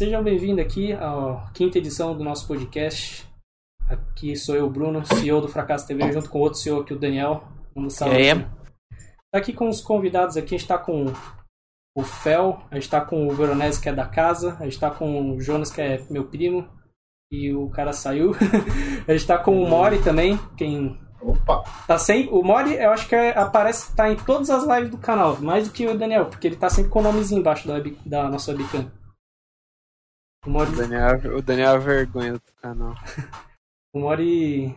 Sejam bem-vindos aqui à quinta edição do nosso podcast. Aqui sou eu, Bruno, CEO do Fracasso TV, junto com outro CEO aqui, o Daniel. Vamos salve. E aí? Tá aqui com os convidados aqui, a gente tá com o Fel, a gente tá com o Veronese, que é da casa, a gente tá com o Jonas, que é meu primo, e o cara saiu. a gente tá com o Mori também, quem Opa! Tá sempre. O Mori, eu acho que é- aparece, tá em todas as lives do canal, mais do que o Daniel, porque ele tá sempre com o nomezinho embaixo da, web- da nossa webcam. O Mori. O Daniel, o Daniel é a vergonha do canal. O Mori.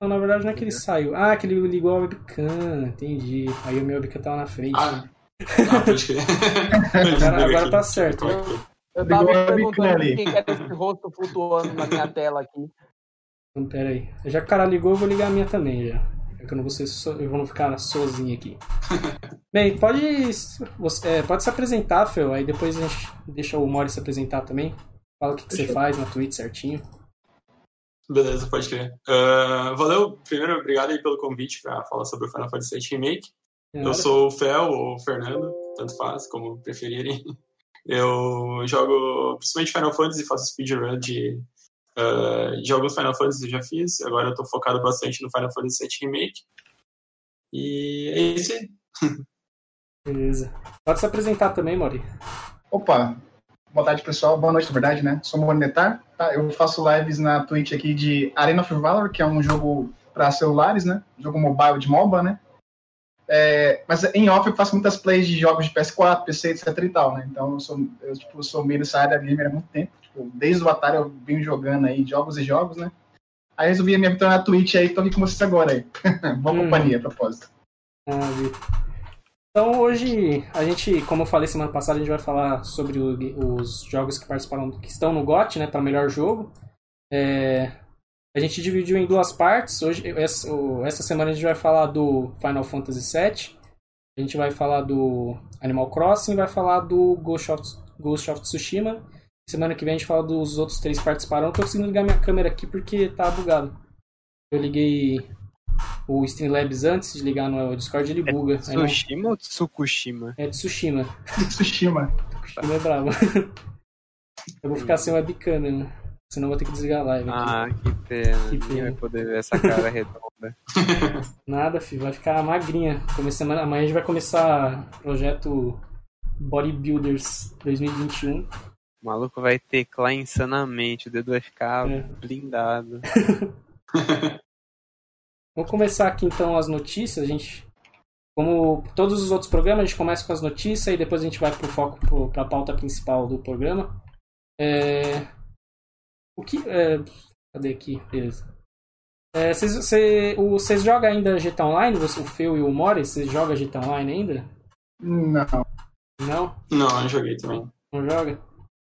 Não, na verdade não é que ele saiu. Ah, que ele ligou a webcam, entendi. Aí o meu webcam tava na frente. Ah, ah pode crer. agora, agora tá certo. Eu tava Ligou me perguntando ali. quem que era esse rosto flutuando na minha tela aqui. Então, pera aí. Já que o cara ligou, eu vou ligar a minha também já. É que eu não vou, ser so... eu vou não ficar sozinho aqui. Bem, pode, você, é, pode se apresentar, Fel. Aí depois a gente deixa o Mori se apresentar também. Fala o que, que você faz na Twitch certinho. Beleza, pode crer. Ah, valeu, primeiro, obrigado aí pelo convite para falar sobre o Final Fantasy VII Remake. É Eu sou o Fel ou o Fernando, tanto faz, como preferirem. Eu jogo principalmente Final Fantasy, faço speedrun de ah, jogos Final Fantasy eu já fiz. Agora eu tô focado bastante no Final Fantasy VII Remake. E é isso aí. Beleza. Pode se apresentar também, Mori. Opa! Boa tarde, pessoal. Boa noite, na verdade, né? Sou Monetar. Tá? Eu faço lives na Twitch aqui de Arena of Valor, que é um jogo para celulares, né? Jogo mobile de MOBA, né? É, mas em off eu faço muitas plays de jogos de PS4, PC, etc e tal, né? Então eu sou, eu, tipo, sou meio dessa área gamer há muito tempo. Tipo, desde o Atari eu venho jogando aí jogos e jogos, né? Aí resolvi me aventurar na Twitch aí, tô aqui com vocês agora aí. Boa Hum. companhia, a propósito. Ah. Então hoje a gente, como eu falei semana passada, a gente vai falar sobre o- os jogos que participaram, que estão no GOT, né, para melhor jogo. É, a gente dividiu em duas partes. Hoje, essa, essa semana a gente vai falar do Final Fantasy VII, a gente vai falar do Animal Crossing, vai falar do Ghost of, Ghost of Tsushima. Semana que vem a gente fala dos outros três que participaram. Eu tô conseguindo ligar minha câmera aqui porque tá bugado. Eu liguei o Streamlabs antes de ligar no Discord, ele buga. Aí não- Tsushima ou Tsukushima? é de Tsushima. Tsushima. Tsushima é bravo. Eu vou ficar sem webcam, né? Senão eu vou ter que desligar a live. aqui. Ah, que pena. Que Ninguém pena. vai poder ver essa cara redonda. Nada, filho. Vai ficar magrinha. Come- semana- Amanhã a gente vai começar o projeto Bodybuilders 2021. O maluco vai teclar insanamente, o dedo vai ficar É. blindado. Vamos começar aqui então as notícias. A gente, como todos os outros programas, a gente começa com as notícias e depois a gente vai pro foco pro, pra pauta principal do programa. É, o que. é, cadê aqui? Beleza. É, Vocês cê- o- vocês jogam ainda GTA Online? Você- O Feu e o Mori? Vocês jogam GTA Online ainda? Não. Não? Não, eu joguei também. Não joga?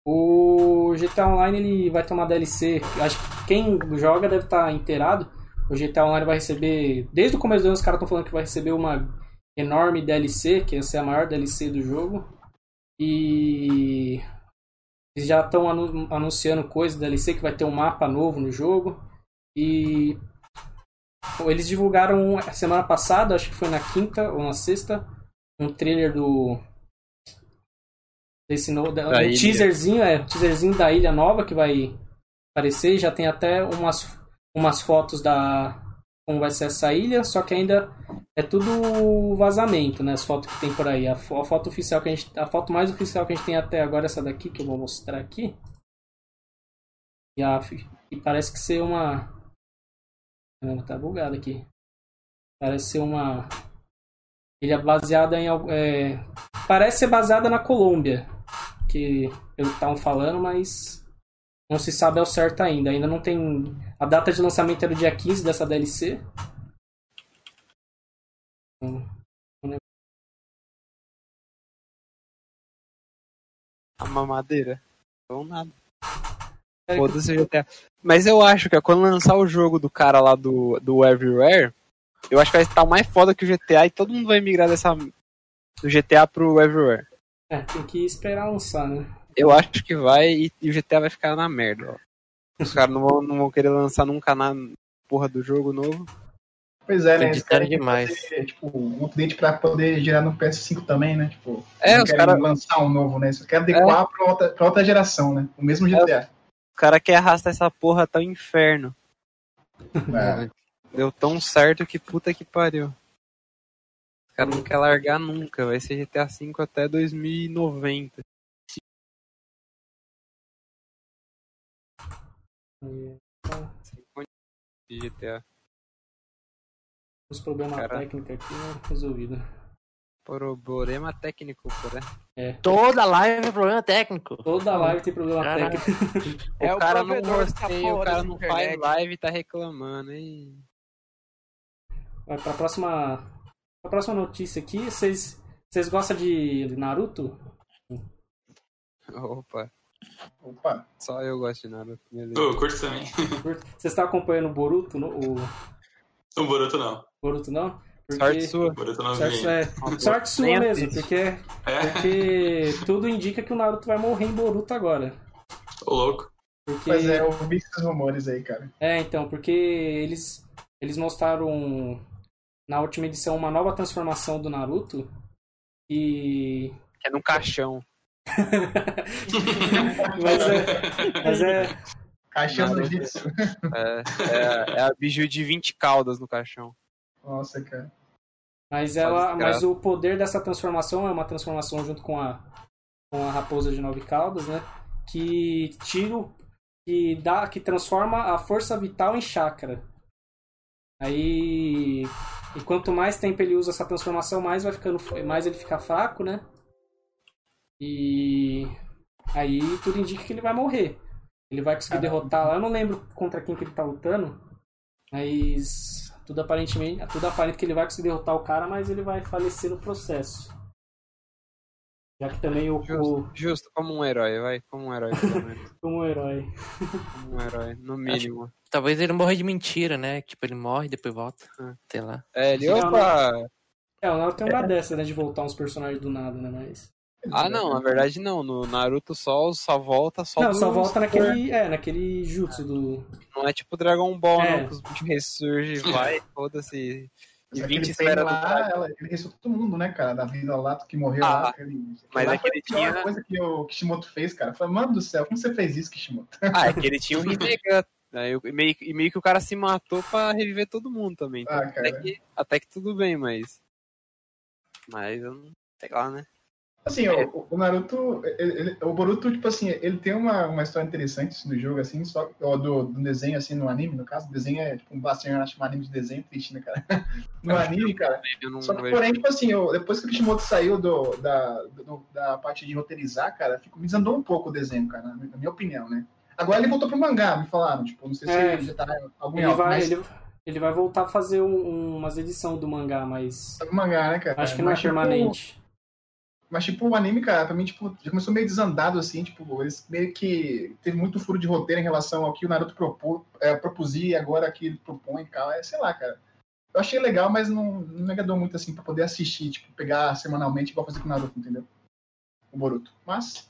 O GTA Online ele vai tomar DLC. Acho que quem joga deve estar inteirado. O GTA Online vai receber. Desde o começo do ano, os caras estão falando que vai receber uma enorme DLC, que essa é a maior DLC do jogo. E. Eles já estão anu- anunciando coisas DLC, que vai ter um mapa novo no jogo. E. Eles divulgaram a semana passada, acho que foi na quinta ou na sexta, um trailer do desse novo Da um ilha. teaserzinho, é, teaserzinho da ilha nova que vai aparecer, já tem até umas umas fotos da como vai ser essa ilha, só que ainda é tudo vazamento, né? As fotos que tem por aí. A, fo- a foto oficial que a gente a foto mais oficial que a gente tem até agora é essa daqui que eu vou mostrar aqui. E, a, e parece que ser uma Caramba, tá bugado aqui. Parece ser uma ilha baseada em é, parece ser baseada na Colômbia, que que estavam falando, mas não se sabe ao certo ainda. Ainda não tem. A data de lançamento era o dia 15 dessa DLC. A mamadeira. Ou nada. É, Foda-se o GTA. Mas eu acho que ó, quando lançar o jogo do cara lá do, do Everywhere, eu acho que vai estar mais foda que o GTA e todo mundo vai migrar dessa, do GTA pro Everywhere. É, tem que esperar lançar, né? Eu acho que vai e, e o GTA vai ficar na merda, ó. Os caras não vão, não vão querer lançar nunca na porra do jogo novo. Pois é, né? Eles querem demais. fazer, tipo, um update pra poder girar no PS5 também, né? Tipo, É, não os querem cara- lançar um novo, né? Só querem adequar pra, outra, pra outra geração, né? O mesmo GTA. O cara quer arrastar essa porra até o inferno. É. Deu tão certo que puta que pariu. O cara não quer largar nunca. Vai ser GTA V até 2090. GTA. Os problemas Cara. técnicos aqui né, resolvido. Problema técnico, porém. Toda live é problema técnico. Toda live tem problema Caraca. técnico. É o o cara não rosteia, o cara não faz internet. live e tá reclamando. E... Vai pra próxima. Pra próxima notícia aqui, vocês. Vocês gostam de Naruto? Opa, Opa. só eu gosto de Naruto. Beleza. Eu curto também. Vocês estão acompanhando o Boruto? no- O O Boruto não. Boruto não? Sorte sua. Boruto não Sorte, é, sorte sua Nem mesmo, porque, É, porque tudo indica que o Naruto vai morrer em Boruto agora. ô louco. Porque, Pois é, eu vi esses rumores aí, cara. É, então, porque eles, eles mostraram na última edição uma nova transformação do Naruto. E. É num caixão. Mas é. Mas é. Caixão Naruto. Jitsu. É, é, é a biju de 20 caudas no caixão. Nossa, cara. Mas ela. Mas o poder dessa transformação é uma transformação junto com a. Com a raposa de nove caudas, né? Que tira. Que dá. Que transforma a força vital em chakra. Aí. E quanto mais tempo ele usa essa transformação, mais vai ficando. Mais ele fica fraco, né? E. Aí tudo indica que ele vai morrer. Ele vai conseguir Caramba. derrotar lá. Eu não lembro contra quem que ele tá lutando. Mas. Tudo aparentemente. Tudo aparenta que ele vai conseguir derrotar o cara, mas ele vai falecer no processo. Já que também o. Justo, justo, como um herói, vai. Como um herói, pelo menos. como herói. Como um herói, no mínimo. Talvez ele morra de mentira, né? Tipo, ele morre e depois volta. Sei lá. É, ele, opa! É, o Naruto tem uma dessa, né? De voltar uns personagens do nada, né? Mas. Ah, não, na verdade não. No Naruto só, só volta só Não, do- só volta naquele. É, naquele jutsu do. Não é tipo Dragon Ball, É. não, que os bichos ressurgem, vai, foda-se. E Só que 20 ele tem esferas do lá, ela, ele ressuscita todo mundo, né, cara? Da vida lá, que morreu Ah, lá. Aquele, mas lá é que ele tinha- coisa que o Kishimoto fez, cara. Foi, mano do céu, como você fez isso, Kishimoto? Ah, é que ele tinha um Rinnegan. Eu- e meio, e meio que o cara se matou pra reviver todo mundo também. Então, Ah, até, que, até que tudo bem, mas. Mas eu não. Sei lá, né? Assim, É. o, o Naruto, ele- o Boruto, tipo assim, ele tem uma, uma história interessante no jogo, assim, só do, do desenho, assim, no anime, no caso, o desenho é tipo um bastante, acho um anime de desenho triste, né, cara? No anime, cara. Não Só que, vejo- porém, tipo assim, eu, depois que o Kishimoto saiu do, da, do- da parte de roteirizar, cara, ficou, me desandou um pouco o desenho, cara, na, minha opinião, né? Agora ele voltou pro mangá, me falaram, tipo, não sei se É. ele já tá algum Ele alta, vai, mas ele, ele vai voltar a fazer um- umas edições do mangá, mas. no mangá, né, cara? Acho que não é Mas, tipo, permanente. Mas, tipo, o anime, cara, pra mim, tipo, já começou meio desandado, assim, tipo, eles meio que teve muito furo de roteiro em relação ao que o Naruto propô, é, propuzia e agora que ele propõe e tal, é, sei lá, cara. Eu achei legal, mas não, não me agradou muito, assim, pra poder assistir, tipo, pegar semanalmente igual fazer com o Naruto, entendeu? O Boruto. Mas,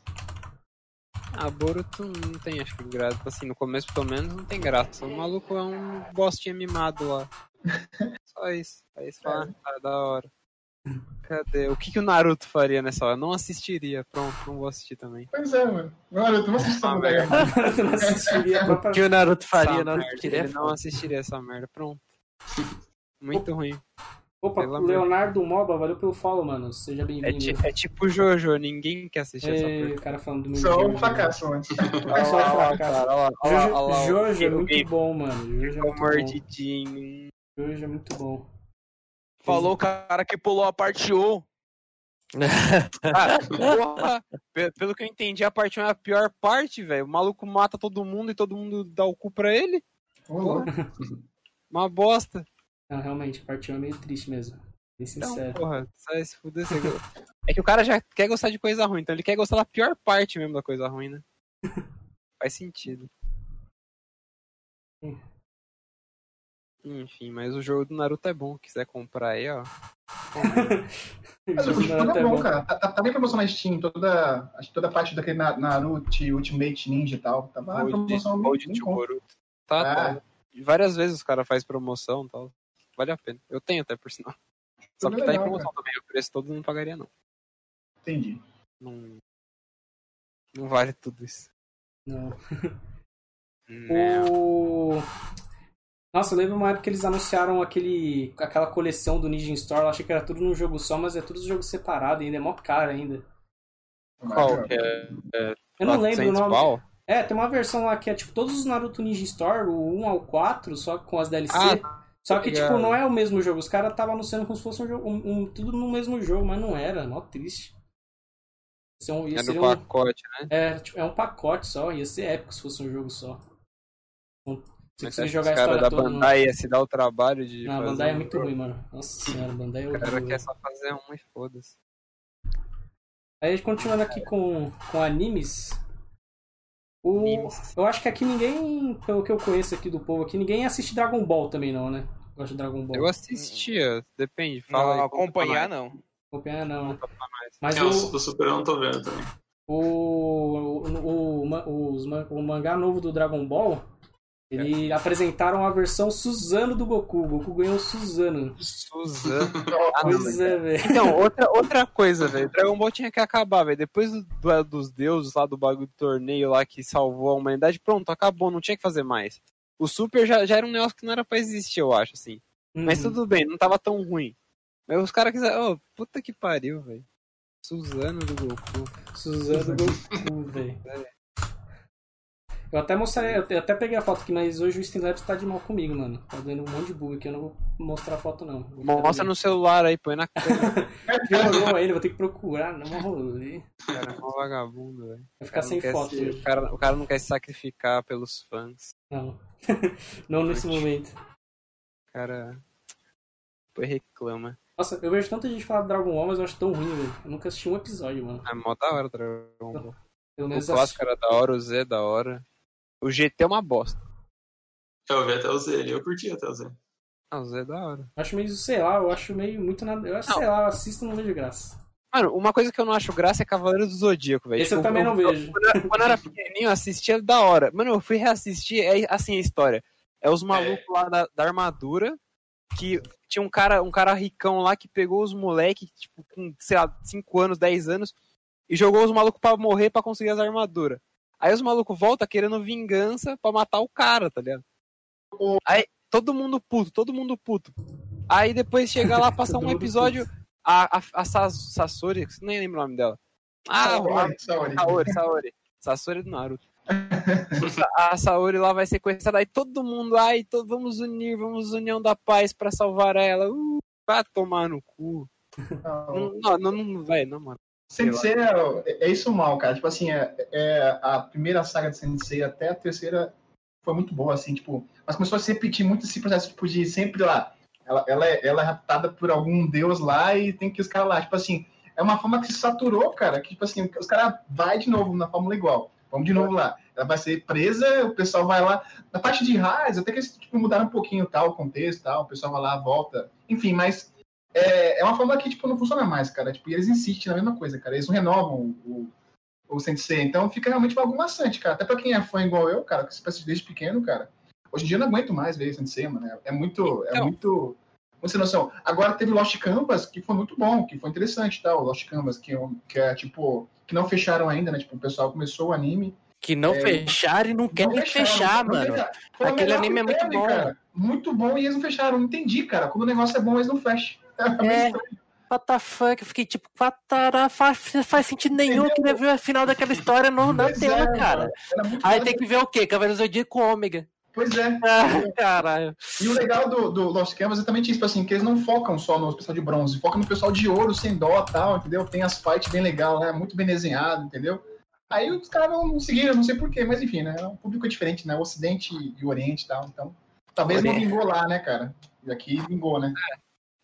Ah, Boruto não tem, acho que graça. Assim, no começo, pelo menos, não tem graça. O maluco é um bostinha mimado lá. Só isso. Aí você fala, ah, da hora. Cadê? O que, que o Naruto faria nessa hora? Não assistiria. Pronto, não vou assistir também. pois é, mano. Naruto, não assiste essa Ah. Eu não assistiria O que o Naruto faria merda, assistiria? Ele não assistiria essa merda. Pronto. Muito ruim. Opa, Pelo amor de Leonardo Moba, valeu pelo follow, mano. Seja É, bem-vindo. ti- é tipo Jojo, ninguém quer assistir essa porra. o cara falando do meu Só Jojo. um fracasso, mano. É só um fracasso. Jojo, é muito bom, mano. Jojo é muito bom. Jojo é muito bom. Falou o cara que pulou a parte 1. Ah, porra, pe- pelo que eu entendi, a parte 1 é a pior parte, velho. O maluco mata todo mundo e todo mundo dá o cu pra ele. Louco. Uma bosta. Não, realmente, a parte 1 é meio triste mesmo. Bem Então, sincero. porra, sai se fuder. você- É que o cara já quer gostar de coisa ruim, então ele quer gostar da pior parte mesmo da coisa ruim, né? Faz sentido. Enfim, mas o jogo do Naruto é bom. Quiser comprar aí, ó. Mas o jogo Naruto é bom, cara. Tá, tá, tá bem promoção na Steam, toda, acho que toda a parte daquele Na- Naruto, Ultimate Ninja e tal. Na Road promoção bem, Road bem to bom. Boruto. Tá, Ah. tá. Várias vezes os caras fazem promoção e tal. vale a pena. Eu tenho até, por sinal. Só Jogo que tá em promoção também, o preço todo não pagaria, não. Entendi. Não, não vale tudo isso. Não. Não. Nossa, eu lembro uma época que eles anunciaram aquele, aquela coleção do Ninja Store. Eu achei que era tudo num jogo só, mas é tudo jogo separado ainda. É mó caro ainda. Qual que é? Eu não lembro o 400 nome. É, tem uma versão lá que é tipo todos os Naruto Ninja Store, o 1 ao 4, só com as DLC. Ah, só que, tipo, não é o mesmo jogo. Os caras estavam anunciando como se fosse um jogo, um, um- tudo no mesmo jogo, mas não era. Mó triste. Ser um, ia É um- pacote, né? é, tipo, é um pacote só. Ia ser épico se fosse um jogo só. Se você jogar a história da toda. no- Bandai ia se dar o trabalho de. Não, a Bandai é um muito jogo. ruim, mano. Nossa senhora, a Bandai é O cara horrível. quer só fazer um e foda-se. Aí, continuando aqui com, com animes. O, Animes. eu acho que aqui ninguém, pelo que eu conheço aqui do povo aqui, ninguém assiste Dragon Ball também não, né? Gosta de Dragon Ball. Eu assistia, depende. Fala Não, aí, acompanhar não. Acompanhar não, né? Mas É, o, o, o Super eu não tô vendo também. o, o, o, os ma- o mangá novo do Dragon Ball, ele apresentaram a versão Suzano do Goku. O Goku ganhou o Suzano. Suzano. Pois é, velho. Então, outra, outra coisa, velho. Dragon Ball tinha que acabar, velho. Depois do duelo dos deuses lá do bagulho do torneio lá que salvou a humanidade, pronto, acabou, não tinha que fazer mais. O Super já, já era um negócio que não era pra existir, eu acho, assim. Mas Uhum. tudo bem, não tava tão ruim. Mas os caras quiseram. Oh, puta que pariu, velho. Suzano do Goku. Suzano do Goku, velho. Eu até mostrei, eu até peguei a foto aqui, mas hoje o Streamlabs tá de mal comigo, mano. Tá dando um monte de bug aqui, eu não vou mostrar a foto não. Vou Mostra no celular aí, põe na câmera. Demorou ainda, vou ter que procurar, não rolê. cara, é um vagabundo, velho. Vai ficar sem foto se- hoje. o, cara, o cara não quer se sacrificar pelos fãs. Não. não nesse momento. O cara. Depois reclama. Nossa, eu vejo tanta gente falar de Dragon Ball, mas eu acho tão ruim, velho. Eu nunca assisti um episódio, mano. É mó da hora o Dragon Ball. Pelo O clássico era da hora, o Z é da hora. O GT é uma bosta. Eu vi até o Z ali, eu curti até o Z. Ah, o Z é da hora. acho meio, sei lá, eu acho meio muito nada. Eu acho, sei lá, eu assisto e não vejo graça. Mano, uma coisa que eu não acho graça é Cavaleiro do Zodíaco, velho. Esse eu Tipo, também não vejo. Quando eu, quando eu era pequenininho, eu assistia da hora. Mano, eu fui reassistir, é assim a história. É os malucos lá da, da armadura, que tinha um cara, um cara ricão lá que pegou os moleques, tipo, com, sei lá, 5 anos, 10 anos, e jogou os malucos pra morrer pra conseguir as armaduras. Aí os malucos voltam querendo vingança pra matar o cara, tá ligado? Aí todo mundo puto, todo mundo puto. Aí depois chega lá, passa Todo um episódio, a, a, a Sas- Sasori, nem lembro o nome dela. Ah, Saori, Saori. Saori, Saori. Sasori do Naruto. a Saori lá vai sequestrada, aí todo mundo, ai, to- vamos unir, vamos união da paz pra salvar ela. Uh, vai tomar no cu. Não. Não, não, não, não vai, não, mano. Sensei é, é isso mal, cara. Tipo assim, é, é a primeira saga de Sensei até a terceira foi muito boa, assim, tipo. Mas começou a se repetir muito esse processo, tipo, de sempre lá. Ela, ela, é, ela é raptada por algum deus lá e tem que os caras lá. Tipo assim, é uma forma que se saturou, cara. Que, tipo assim, os caras vai de novo na fórmula igual. Vamos de novo lá. Ela vai ser presa, o pessoal vai lá. Na parte de raiz, até que eles tipo, mudaram um pouquinho tal, o contexto tal, o pessoal vai lá, volta. Enfim, mas é, é uma forma que, tipo, não funciona mais, cara. Tipo, e eles insistem na mesma coisa, cara. Eles não renovam o, o Sensei. Então fica realmente uma maçante, cara. Até pra quem é fã igual eu, cara, que se assiste desde pequeno, cara. Hoje em dia eu não aguento mais ver Sensei, mano. É, é muito. É Então. muito. Muito sem noção. Agora teve Lost Canvas, que foi muito bom, que foi interessante, tá? O Lost Canvas, que, é que é tipo. Que não fecharam ainda, né? Tipo, o pessoal começou o anime. Que não É, fecharam e não querem Não fecharam, fechar, não mano. fecharam. O Aquele anime é muito teve, bom. Cara. Muito bom e eles não fecharam. Não entendi, cara. Quando o negócio é bom, eles não fecham. É. estranho. What the fuck? Eu fiquei tipo, patará, faz, faz sentido nenhum que ver a final daquela história no, na Pois tela, é, cara. Aí tem que ver o quê? Cavaleiro Zodíaco Ômega. Pois é. Ah, caralho. E o legal do, do Lost Canvas é também isso, assim, que eles não focam só no pessoal de bronze, focam no pessoal de ouro, sem dó e tal, entendeu? Tem as fights bem legal, né? Muito bem desenhado, entendeu? Aí os caras não, não seguiram, não sei porquê, mas enfim, né? É um público diferente, né? O Ocidente e o Oriente e tal, então. Talvez não Oriente. vingou lá, né, cara? E aqui vingou, né?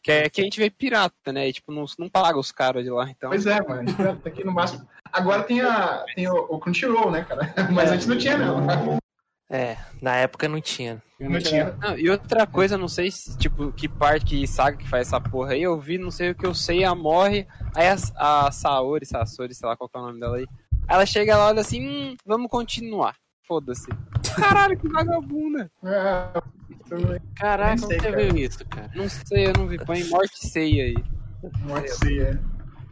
Que é que a gente vê pirata, né? E, tipo, não, não paga os caras de lá, então. Pois é, mano. tá aqui no máximo. Agora tem, a, tem o, o Crunchyroll, né, cara? Mas antes não tinha, não. É, na época não tinha. Não tinha. Não, e outra coisa, não sei se, tipo, que parte, que saga que faz essa porra aí, eu vi, não sei o que eu sei, a morre, aí a, a Saori, Sasori, sei lá qual que é o nome dela aí, ela chega lá, olha assim, hum, vamos continuar, foda-se. Caralho, que vagabunda. Também. Caraca, sei, você cara. viu isso, cara? Não sei, eu não vi. Põe morte ceia aí. Morte ceia.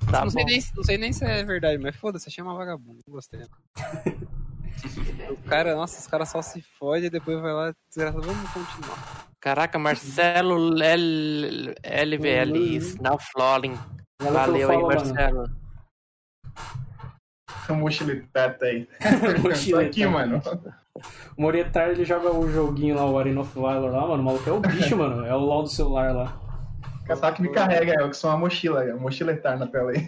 Tá não, sei nem, não sei nem se é verdade, mas foda-se, chama vagabundo. Não gostei. o cara, nossa, os caras só se fodem e depois vai lá. Desgraça, vamos continuar. Caraca, Marcelo L- LVL, Now Flowing. Valeu aí. Marcelo. O mochiletata aí. Tô aqui, mano. O Moretar, ele joga o joguinho lá, o Arena of Valor lá, mano. O maluco é o bicho, mano. É o LOL do celular lá. Só que me carrega, eu que sou uma mochila, é mochiletar na tela aí.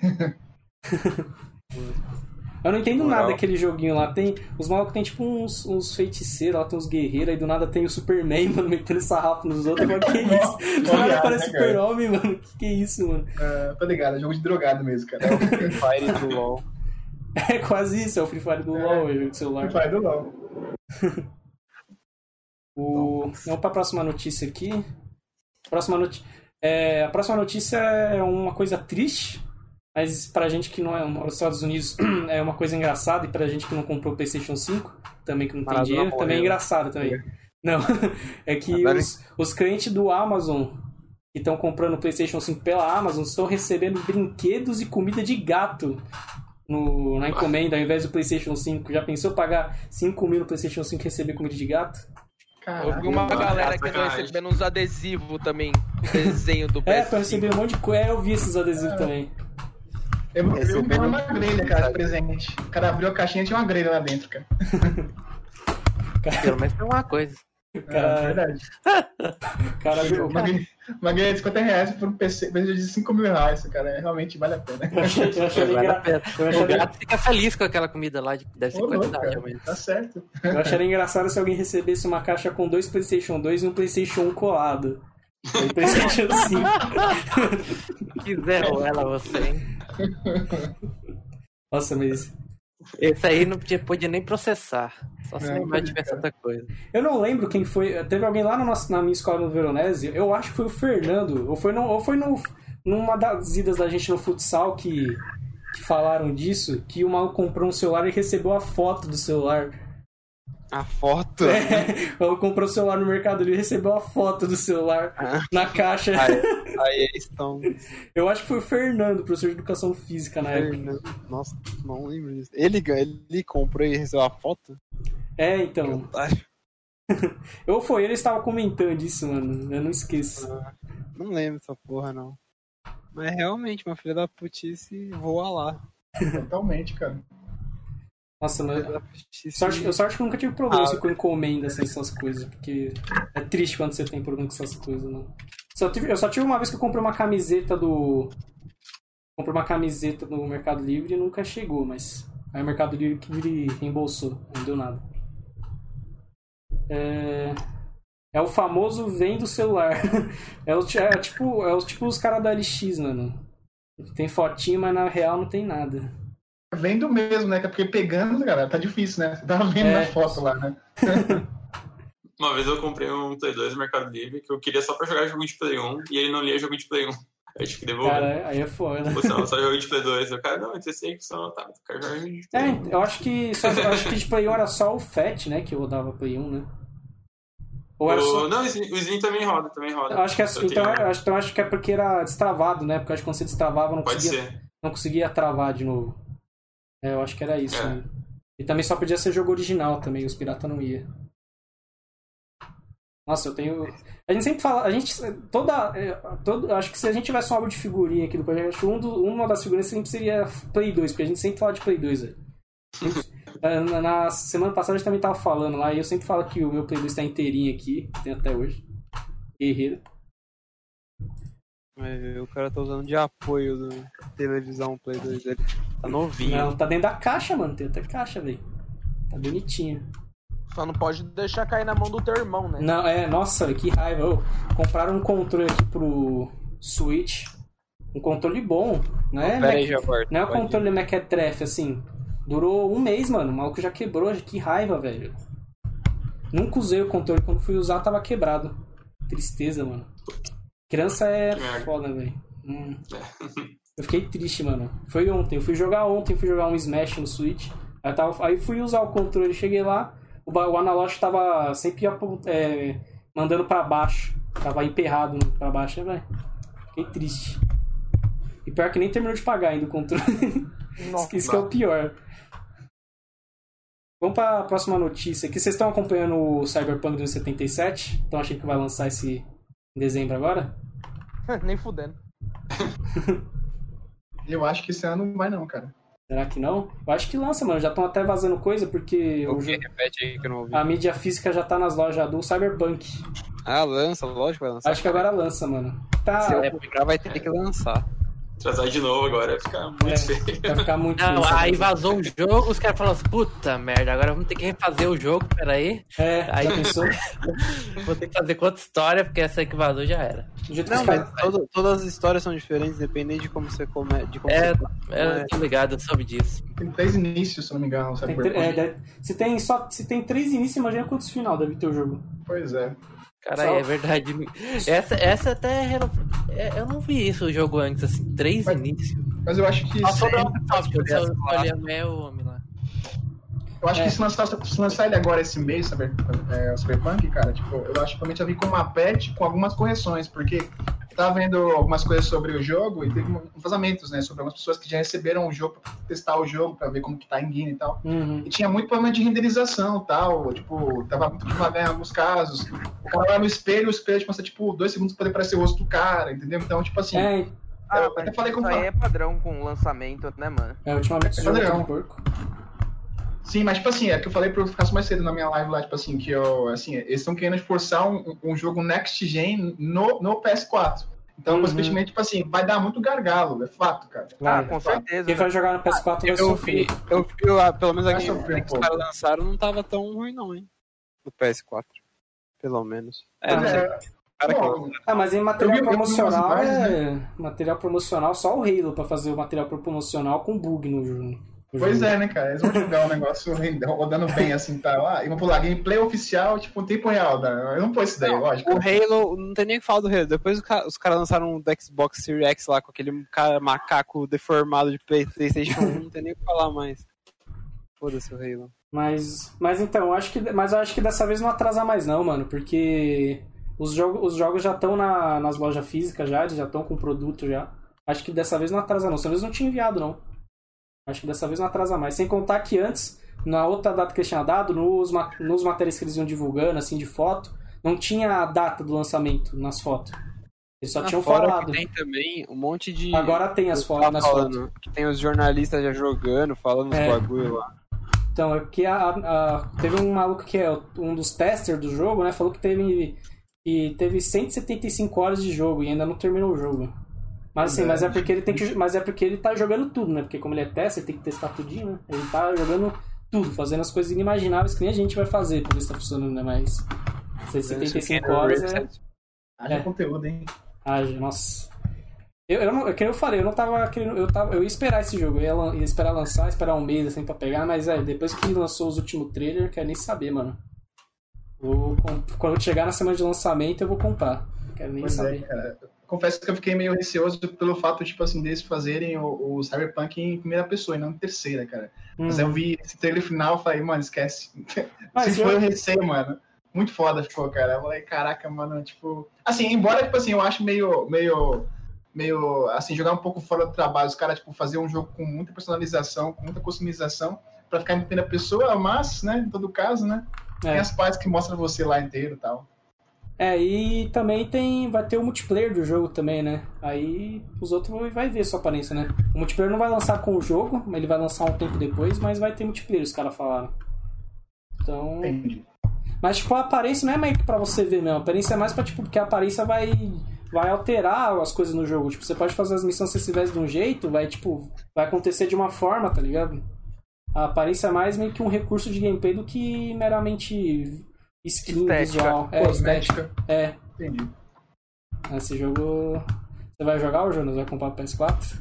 Eu não entendo Moral. nada daquele joguinho lá. Tem, os malucos tem tipo uns, uns feiticeiros lá, tem uns guerreiros, aí do nada tem o Superman, mano, metendo sarrafo nos outros. Agora, que isso? Do nada Olha, aparece né? Super-Homem, mano. Que que é isso, mano? É, tô ligado, é jogo de drogado mesmo, cara. É o Fire do LOL. É quase isso, é o Free Fire do LoL, é de celular. Free Fire do LoL. O... Vamos pra próxima notícia aqui. Próxima noti... é, a próxima notícia é uma coisa triste, mas pra gente que não é nos Estados Unidos é uma coisa engraçada, e pra gente que não comprou o PlayStation 5, também que não tem Maradona dinheiro, morreu. também é engraçado também. Não, é que os, os clientes do Amazon que estão comprando o PlayStation 5 pela Amazon estão recebendo brinquedos e comida de gato no, na encomenda ao invés do PlayStation 5. Já pensou pagar 5 mil no PlayStation 5 e receber comida de gato? Eu vi uma Mano, galera que andou recebendo uns adesivos também. desenho do É, PS5. tô recebendo um monte de coisa. É, eu vi esses adesivos também. Eu vi Recebendo- uma grelha, cara, de presente. O cara abriu a caixinha e tinha uma grelha lá dentro, cara. Pelo menos tem uma coisa. Cara- É verdade. Cara, viu? Uma grelha de 50 reais por um PC, PC de 5 mil reais, cara. é, Realmente vale a pena. Eu achei, eu achei, Vale a engra... pena. eu O gato fica feliz com aquela comida lá, de- deve ser Ô, louco, quantidade, realmente. Tá certo. eu acharia engraçado se alguém recebesse uma caixa com dois PlayStation 2 e um PlayStation 1 colado. Aí, PlayStation 5. Quiser ela você, hein? Nossa, mas. Esse aí não podia, podia nem processar. Só se Não, lembrar tivesse ficar. outra coisa. Eu não lembro quem foi. Teve alguém lá no nosso, na minha escola no Veronese, eu acho que foi o Fernando, ou foi, no, ou foi no, numa das idas da gente no futsal que, que falaram disso, que o maluco comprou um celular e recebeu a foto do celular. A foto. É, o maluco comprou o celular no Mercado Livre e recebeu a foto do celular na caixa. Aí, aí eles estão. Eu acho que foi o Fernando, professor de educação física na época. Nossa, não lembro disso. Ele, ele comprou e recebeu a foto? É, então. Ou foi, ele estava comentando isso, mano. Eu não esqueço. Não lembro dessa porra, não. Mas realmente, uma filha da putice voa lá. Totalmente, cara. Nossa, mas. Sorte, eu sorte que eu nunca tive problema Ah, assim, com encomenda, assim, essas coisas, porque é triste quando você tem problema com essas coisas, né? Só tive- eu só tive uma vez que eu comprei uma camiseta do. Comprei uma camiseta no Mercado Livre e nunca chegou, mas. Aí o Mercado Livre reembolsou, não deu nada. É. É o famoso vem do celular. É, o, é tipo, é o, tipo os caras da LX, mano. Tem fotinho, mas na real não tem nada. Vendo mesmo, né? Porque pegando, cara, tá difícil, né? Você tava vendo É. na foto lá, né? Uma vez eu comprei um Play 2 no Mercado Livre que eu queria só pra jogar jogo de Play 1 e ele não lia jogo de Play 1. Aí eu tive que devolver. Cara, aí é foda. Pô, não, só jogo de Play 2. Eu, cara, não, esse aí que só tá, eu quero jogar jogo de Play 1. É, eu acho que só, eu acho que de Play 1 era só o FAT, né, que rodava Play 1, né? Ou era O- só... Não, o Slim, também roda, também roda. Eu acho que é, Eu então, tenho- eu acho, então eu acho que é porque era destravado, né? Porque eu acho que quando você destravava não Pode conseguia, ser. não conseguia travar de novo. É, eu acho que era isso. É. né? E também só podia ser jogo original também, os pirata não ia. Nossa, eu tenho. A gente sempre fala. A gente. Toda. é, todo, acho que se a gente tivesse um álbum de figurinha aqui do podcast, um do, uma das figurinhas sempre seria Play 2, porque a gente sempre fala de Play 2, velho. É, Na, na semana passada a gente também tava falando lá, e eu sempre falo que o meu Play 2 tá inteirinho aqui, tem até hoje. Guerreiro. Mas o cara tá usando de apoio do televisão Play 2 dele. Tá novinho. Não, tá dentro da caixa, mano. Tem até caixa, velho. Tá bonitinho. Só não pode deixar cair na mão do teu irmão, né? Não, é, nossa, que raiva. Ô, compraram um controle aqui pro Switch. Um controle bom, né? Pera aí, já volto. Não é ir. controle Mequetrefe, assim. Durou um mês, mano. O maluco já quebrou. Que raiva, velho. Nunca usei o controle. Quando fui usar, tava quebrado. Tristeza, mano. Criança é foda, velho. Hum. Eu fiquei triste, mano. Foi ontem. Eu fui jogar ontem, fui jogar um Smash no Switch. Aí, tava, aí fui usar o controle, cheguei lá, o, o analógico tava sempre é, mandando pra baixo. Tava emperrado pra baixo, né, velho? Fiquei triste. E pior que nem terminou de pagar ainda o controle. Nossa. Isso que é o pior. Vamos pra próxima notícia aqui. Vocês estão acompanhando o Cyberpunk 2077? Estão achando que vai lançar esse em dezembro agora? Nem fudendo. Eu acho que esse ano não vai não, cara. Será que não? Eu acho que lança, mano. Já estão até vazando coisa porque O que? Repete aí que eu não ouvi. a mídia física já tá nas lojas do Cyberpunk. Ah, lança, lógico que vai lançar. Acho que agora lança, mano. Tá, Se comprar, vai ter que lançar. Trazer de novo agora, fica muito É. feio. vai ficar muito Não, difícil. aí vazou o jogo, os caras falaram assim, puta merda, agora vamos ter que refazer o jogo, peraí. É, Aí- pensou? Vou ter que fazer quanta história, porque essa aí que vazou já era. Não, mas todo- todas as histórias são diferentes, dependendo de como você come, de como É, você eu tô ligado, eu soube disso. Tem três inícios, se não me engano, tem sabe? tre- é, deve- se, tem só, se tem três inícios, imagina quantos final deve ter o jogo. Pois é. Só- é verdade. Essa, essa até. era- é, Eu não vi isso o jogo antes, assim, três Mas- inícios. Mas eu acho que. Só sobre a Ubisoft, eu só escolhi o homem lá. Eu acho É. que se lançar, se lançar ele agora esse mês, sabe, é, o Cyberpunk, cara, tipo, eu acho que provavelmente vai vir com uma patch com algumas correções, porque eu tava vendo algumas coisas sobre o jogo e teve um- vazamentos, né, sobre algumas pessoas que já receberam o jogo pra testar o jogo, pra ver como que tá em game e tal. Uhum. E tinha muito problema de renderização e tal, tipo, tava muito devagar em alguns casos. O cara vai no espelho, o espelho tipo, passa, tipo, dois segundos pra poder aparecer o rosto do cara, entendeu? Então, tipo assim, É, Ah, Eu até falei com isso o aí Fábio. é padrão com lançamento, né, mano? é ultimamente esse jogo Padrão. tá um porco. Sim, mas tipo assim, é que eu falei pro Ficasse mais cedo na minha live lá, tipo assim, que eu, assim, eles estão querendo forçar um, um jogo next gen no, no PS4. Então, Uhum. consequentemente, tipo assim, vai dar muito gargalo, é fato, cara. Vai. ah, com certeza. Quem vai jogar no PS4 vai Eu sofrer. vi, eu vi, ah, pelo menos a Vai gameplay sofrer um que os caras lançaram não tava tão ruim não, hein? No PS4. Pelo menos. É, não Mas, sei. é, bom, Ah, mas em material Eu vi- eu promocional imagens, é. Material promocional, só o Halo pra fazer o material promocional com bug no jogo. Pois jogo. é, né, cara? Eles vão jogar um negócio rodando bem assim, tá? Ah, e vão pular gameplay oficial, tipo, em tempo real, tá? Eu não pôs isso daí, lógico. O Halo, não tem nem o que falar do Halo. Depois os caras lançaram um do Xbox Series X lá com aquele cara macaco deformado de PlayStation 1, não tem nem o que falar mais. Foda-se o Halo. Mas, mas então, eu acho que, mas eu acho que dessa vez não atrasa mais não, mano, porque os, jogo, os jogos já estão na, nas lojas físicas já, eles já estão com o produto já. Acho que dessa vez não atrasa não, senão eles não tinham enviado não. Acho que dessa vez não atrasa mais. Sem contar que antes, na outra data que eles tinham dado, nos, nos materiais que eles iam divulgando, assim, de foto, não tinha a data do lançamento nas fotos. Eles só Ah, tinham fora falado. tem também um monte de... Agora tem as eu fotos nas fotos. Que tem os jornalistas já jogando, falando É. os bagulho lá. Então, é porque a, a- teve um maluco que é um dos testers do jogo, né? Falou que teve, que teve 175 horas de jogo e ainda não terminou o jogo. Mas assim, É, mas é porque ele tem que. Mas é porque ele tá jogando tudo, né? Porque como ele é tester, ele tem que testar tudinho, né? Ele tá jogando tudo, fazendo as coisas inimagináveis que nem a gente vai fazer pra ver se tá funcionando, né? Mas 175 horas é. Haja é. conteúdo, hein? Ah, nossa. Eu, eu, não, é que eu falei, eu não tava querendo. Eu, tava, eu ia esperar esse jogo, eu ia, ia esperar lançar, esperar um mês assim pra pegar, mas é, depois que lançou os últimos trailers, quero nem saber, mano. Vou, quando chegar na semana de lançamento, eu vou comprar. Quero nem Pois é, saber. cara. Confesso que eu fiquei meio receoso pelo fato, tipo assim, deles fazerem o, o Cyberpunk em primeira pessoa e não em terceira, cara. Mas eu Hum. vi esse trailer final e falei, mano, esquece. Mas Se eu- foi o receio, mano. Muito foda ficou, cara. Eu falei, caraca, mano, tipo. Assim, embora, tipo assim, eu acho meio. meio. meio. assim, jogar um pouco fora do trabalho. Os caras, tipo, fazer um jogo com muita personalização, com muita customização, pra ficar em primeira pessoa, mas, né, em todo caso, né? Tem É. as partes que mostram você lá inteiro e tal. É, e também tem. Vai ter o multiplayer do jogo também, né? Aí os outros vai ver sua aparência, né? O multiplayer não vai lançar com o jogo, ele vai lançar um tempo depois, mas vai ter multiplayer, os caras falaram. Então. Entendi. Mas, tipo, a aparência não é meio que pra você ver mesmo. A aparência é mais pra, tipo, porque a aparência vai, vai alterar as coisas no jogo. Tipo, você pode fazer as missões se você tivesse de um jeito, vai, tipo, vai acontecer de uma forma, tá ligado? A aparência é mais meio que um recurso de gameplay do que meramente skin Estética. visual. É, estética. É, Entendi. esse jogo... Você vai jogar, o Jonas? Vai comprar o PS4?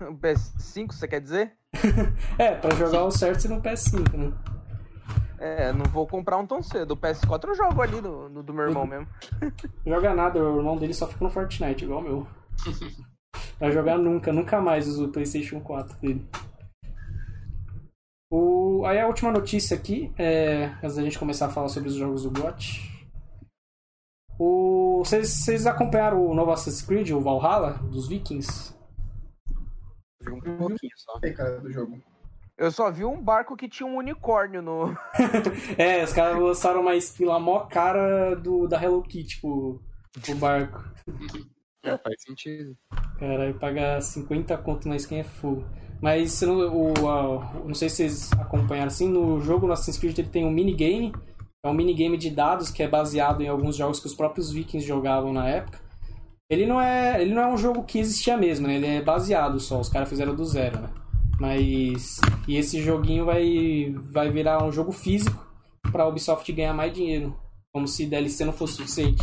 O PS5, você quer dizer? É, pra jogar o certo você no PS5, né? É, não vou comprar um tão cedo. O PS4 eu jogo ali no, no do meu irmão mesmo. Joga nada, o irmão dele só fica no Fortnite, igual o meu. Vai jogar nunca, nunca mais usa o PlayStation 4 dele. O... Aí a última notícia aqui, é... antes da gente começar a falar sobre os jogos do GOT. O... Vocês, vocês acompanharam o novo Assassin's Creed, o Valhalla, dos Vikings? Vi um pouquinho só. Cara, do jogo. Eu só vi um barco que tinha um unicórnio no. É, os caras lançaram uma skin lá mó cara do, da Hello Kitty, tipo, o barco. É, faz sentido. Caralho, pagar 50 conto na skin é full. Mas não, o, a- não sei se vocês acompanharam assim, no jogo no Assassin's Creed ele tem um minigame, é um minigame de dados que é baseado em alguns jogos que os próprios vikings jogavam na época. Ele não é, ele não é um jogo que existia mesmo, né? Ele é baseado só, os caras fizeram do zero, né? Mas e esse joguinho vai vai virar um jogo físico pra Ubisoft ganhar mais dinheiro, como se DLC não fosse suficiente.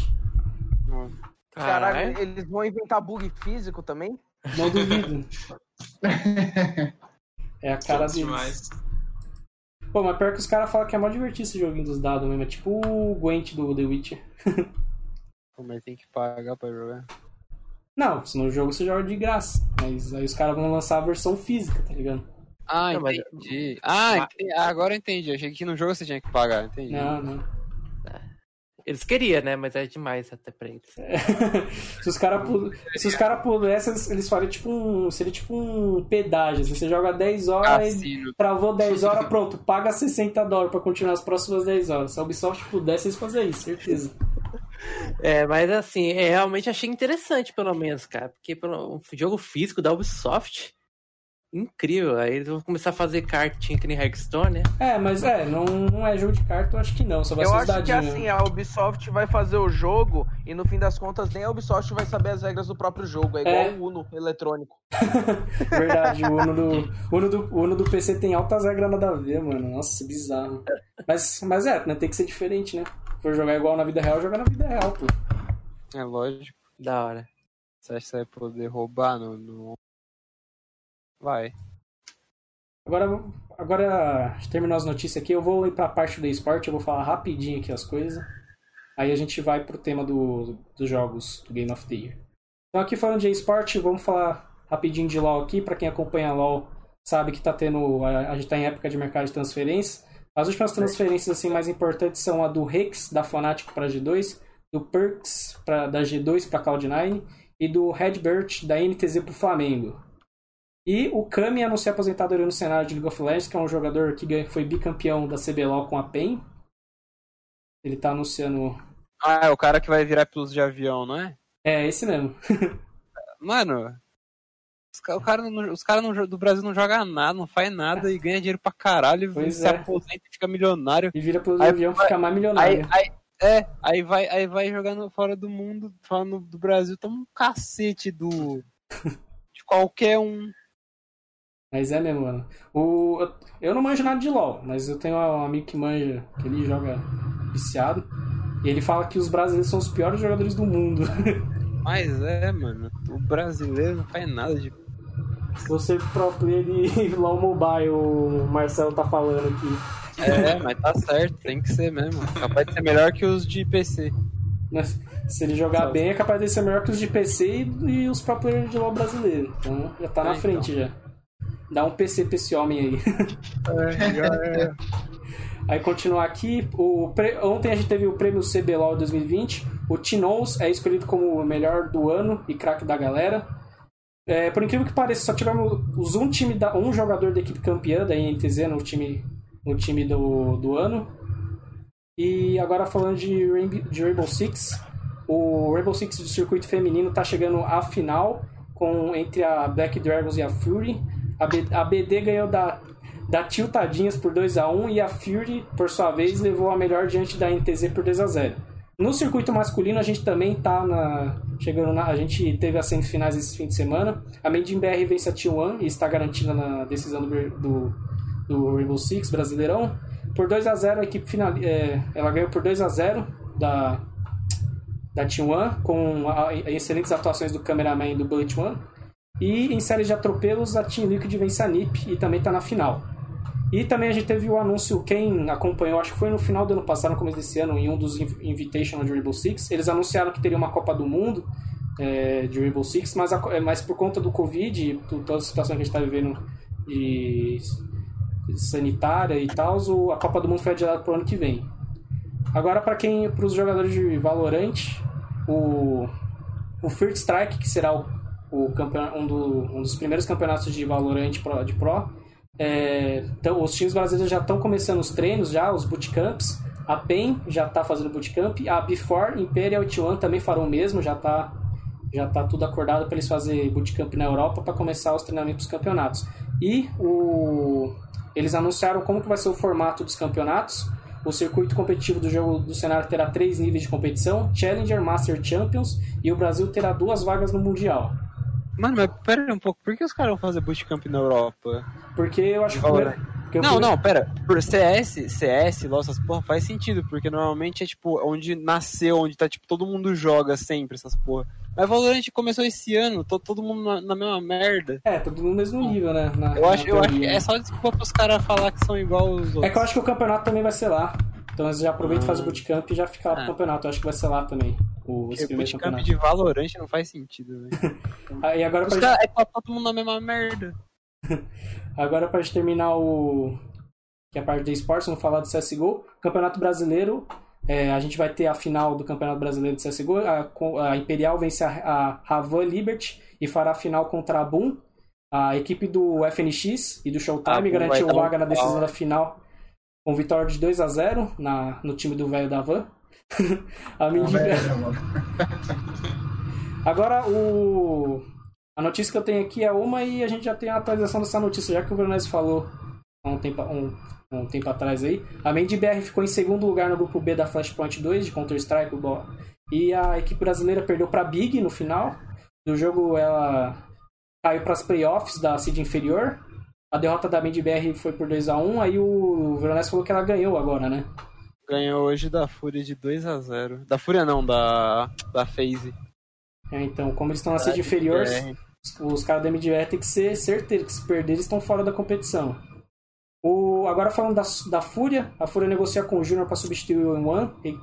Caralho, Caralho. eles vão inventar bug físico também? Não duvido. É a cara Todos deles. demais. Pô, mas pior que os caras falam que é mó divertido esse joguinho dos dados mesmo. É tipo o Gwent do The Witcher. Pô, Mas tem que pagar pra jogar. Não, se no jogo você joga de graça. Mas aí os caras vão lançar a versão física, tá ligado? Ah, entendi. Ah, entendi. Agora eu entendi. Achei que no jogo você tinha que pagar, entendi. Não, não. Eles queriam, né? Mas é demais até pra eles. se os caras se os cara pudessem, eles- fariam tipo um. Seria tipo um pedágio. assim, você joga 10 horas Cassino. travou 10 horas, pronto, paga 60 dólares pra continuar as próximas 10 horas. Se a Ubisoft pudesse, eles faziam isso, certeza. É, mas assim, é, realmente achei interessante, pelo menos, cara. Porque pelo, um jogo físico da Ubisoft, incrível. Aí eles vão começar a fazer cartinha que nem Hearthstone, né? É, mas é, não, não é jogo de carta, eu acho que não. Só vai Eu ser acho que dadinho. assim, a Ubisoft vai fazer o jogo e no fim das contas nem a Ubisoft vai saber as regras do próprio jogo. É igual É. o Uno eletrônico. Verdade, o Uno do, Uno do, Uno do PC tem altas regras nada a ver, mano. Nossa, bizarro. Mas, mas é, né, tem que ser diferente, né? Se for jogar igual na vida real, joga na vida real, pô. É lógico. Da hora. Você acha que você vai poder roubar no. no... Vai. Agora, agora terminou as notícias aqui, eu vou ir pra parte do esporte, eu vou falar rapidinho aqui as coisas. Aí a gente vai pro tema do, dos jogos do Game of the Year. Então aqui falando de esporte, vamos falar rapidinho de LoL aqui. Pra quem acompanha LoL sabe que tá tendo. A, a gente tá em época de mercado de transferências. As últimas transferências assim, mais importantes são a do Rex da Fnatic para G2, do Perks pra, da G2 para Cloud9 e do Redbert da NTZ pro Flamengo. E o Kami anunciou a aposentadoria no cenário de League of Legends, que é um jogador que foi bicampeão da CBLOL com a PEN. Ele tá anunciando. Ah, é o cara que vai virar piloto de avião, não é? É, esse mesmo. Mano, os, ca- o cara os caras não jo- do Brasil não jogam nada, não faz nada e ganha dinheiro pra caralho, Pois se é. aposenta e fica milionário. E vira pelo Aí avião e vai- fica mais Aí, milionário. aí, é, aí vai, aí vai jogando fora do mundo, fora no- do Brasil, toma um cacete do. de qualquer um. Mas é mesmo, mano. O, eu, eu não manjo nada de LoL, mas eu tenho um amigo que manja, que ele joga viciado. E ele fala que os brasileiros são os piores jogadores do mundo. Mas é, mano, o brasileiro não faz nada de. Você pro player de LoL Mobile, o Marcelo tá falando aqui. É, mas tá certo, tem que ser mesmo. Capaz de ser melhor que os de PC. Mas Se ele jogar bem, é capaz de ser melhor que os de PC e, e os pro players de LoL brasileiro. Então já tá na É, frente já. Dá um PC pra esse homem aí. Aí continuar aqui, o pre- ontem a gente teve o prêmio CBLOL 2020. O Tinous é escolhido como o melhor do ano e craque da galera. É, por incrível que pareça, só tivemos os um time da, um jogador da equipe campeã da INTZ no time, no time do, do ano. E agora falando de Rainbow, de Rainbow Six, o Rainbow Six do circuito feminino está chegando à final com entre a Black Dragons e a Fury. A, BD ganhou da da Tiltadinhas por 2 a 1 e a Fury, por sua vez, levou a melhor diante da NTZ por 2 a 0 No circuito masculino, a gente também tá na. Chegando na. A gente teve as semifinais esse fim de semana. A Made in BR vence a T1 e está garantida na decisão do, do, do Rainbow Six Brasileirão. Por 2 a 0 a equipe final, é, ela ganhou por 2 a 0 da, da T1, com a- a- excelentes atuações do cameraman e do Bullet One. E em série de atropelos, a Team Liquid vence a NiP e também está na final. E também a gente teve o anúncio, quem acompanhou, acho que foi no final do ano passado, no começo desse ano, em um dos Inv- Invitational de Rainbow Six, eles anunciaram que teria uma Copa do Mundo é, de Rainbow Six, mas, a é, mas por conta do Covid e to- toda a situação que a gente está vivendo de sanitária e tal, a Copa do Mundo foi adiada para o ano que vem. Agora, para quem, para os jogadores de Valorant, o, o First Strike, que será o, o um, do, um dos primeiros campeonatos de Valorant de Pro, é, então, os times brasileiros já estão começando os treinos, já os bootcamps. A PEN já está fazendo bootcamp. A Before, Imperial e T1 também farão o mesmo, já está já tá tudo acordado para eles fazerem bootcamp na Europa para começar os treinamentos dos campeonatos. E o, eles anunciaram como que vai ser o formato dos campeonatos. O circuito competitivo do jogo do cenário terá três níveis de competição: Challenger, Master Champions e o Brasil terá duas vagas no Mundial. Mano, mas pera um pouco, por que os caras vão fazer bootcamp na Europa? Porque eu acho que. Não, primeiro- não, pera. Por CS, CS, LoL, essas porra, faz sentido, porque normalmente é tipo onde nasceu, onde tá tipo todo mundo joga sempre essas porra. Mas Valorant começou esse ano, tô todo mundo na, na mesma merda. É, todo no mesmo nível, né? na- Eu na acho, eu acho que é só desculpa pros caras falar que são igual os outros. É que eu acho que o campeonato também vai ser lá. Então eles já aproveitam e fazem o bootcamp e já fica lá pro Ah. campeonato. Eu acho que vai ser lá também. O, primeiro bootcamp campeonato. de Valorant não faz sentido, velho. Aí agora Os pra, é pra todo mundo na mesma merda. agora pra gente terminar o. Que é a parte de esportes, vamos falar do CSGO. Campeonato Brasileiro. é, a gente vai ter a final do Campeonato Brasileiro de CSGO. A, a Imperial vence a, a Havan Liberty e fará a final contra a Boom. A equipe do FNX e do Showtime garantiu um vaga na decisão pau. da final com vitória de 2 a 0 na, no time do velho da Van. a Mendiga... Agora, o... a notícia que eu tenho aqui é uma e a gente já tem a atualização dessa notícia, já que o Veronese falou há um tempo, um, um tempo atrás aí. A Mandy BR ficou em segundo lugar no grupo B da Flashpoint 2 de Counter-Strike e a equipe brasileira perdeu para Big no final do jogo. Ela caiu para as playoffs da seed inferior. A derrota da Mandy BR foi por 2 a 1 aí o Veronese falou que ela ganhou agora, né? Ganhou hoje da Fúria de 2 a 0 Da Fúria não, da, da FaZe. É, então, como eles estão na seed inferior, É, Os, caras da MDR tem que ser certeiro que se perder eles estão fora da competição. O, agora falando da, da Fúria, a Fúria negocia com o Júnior para substituir o One, que,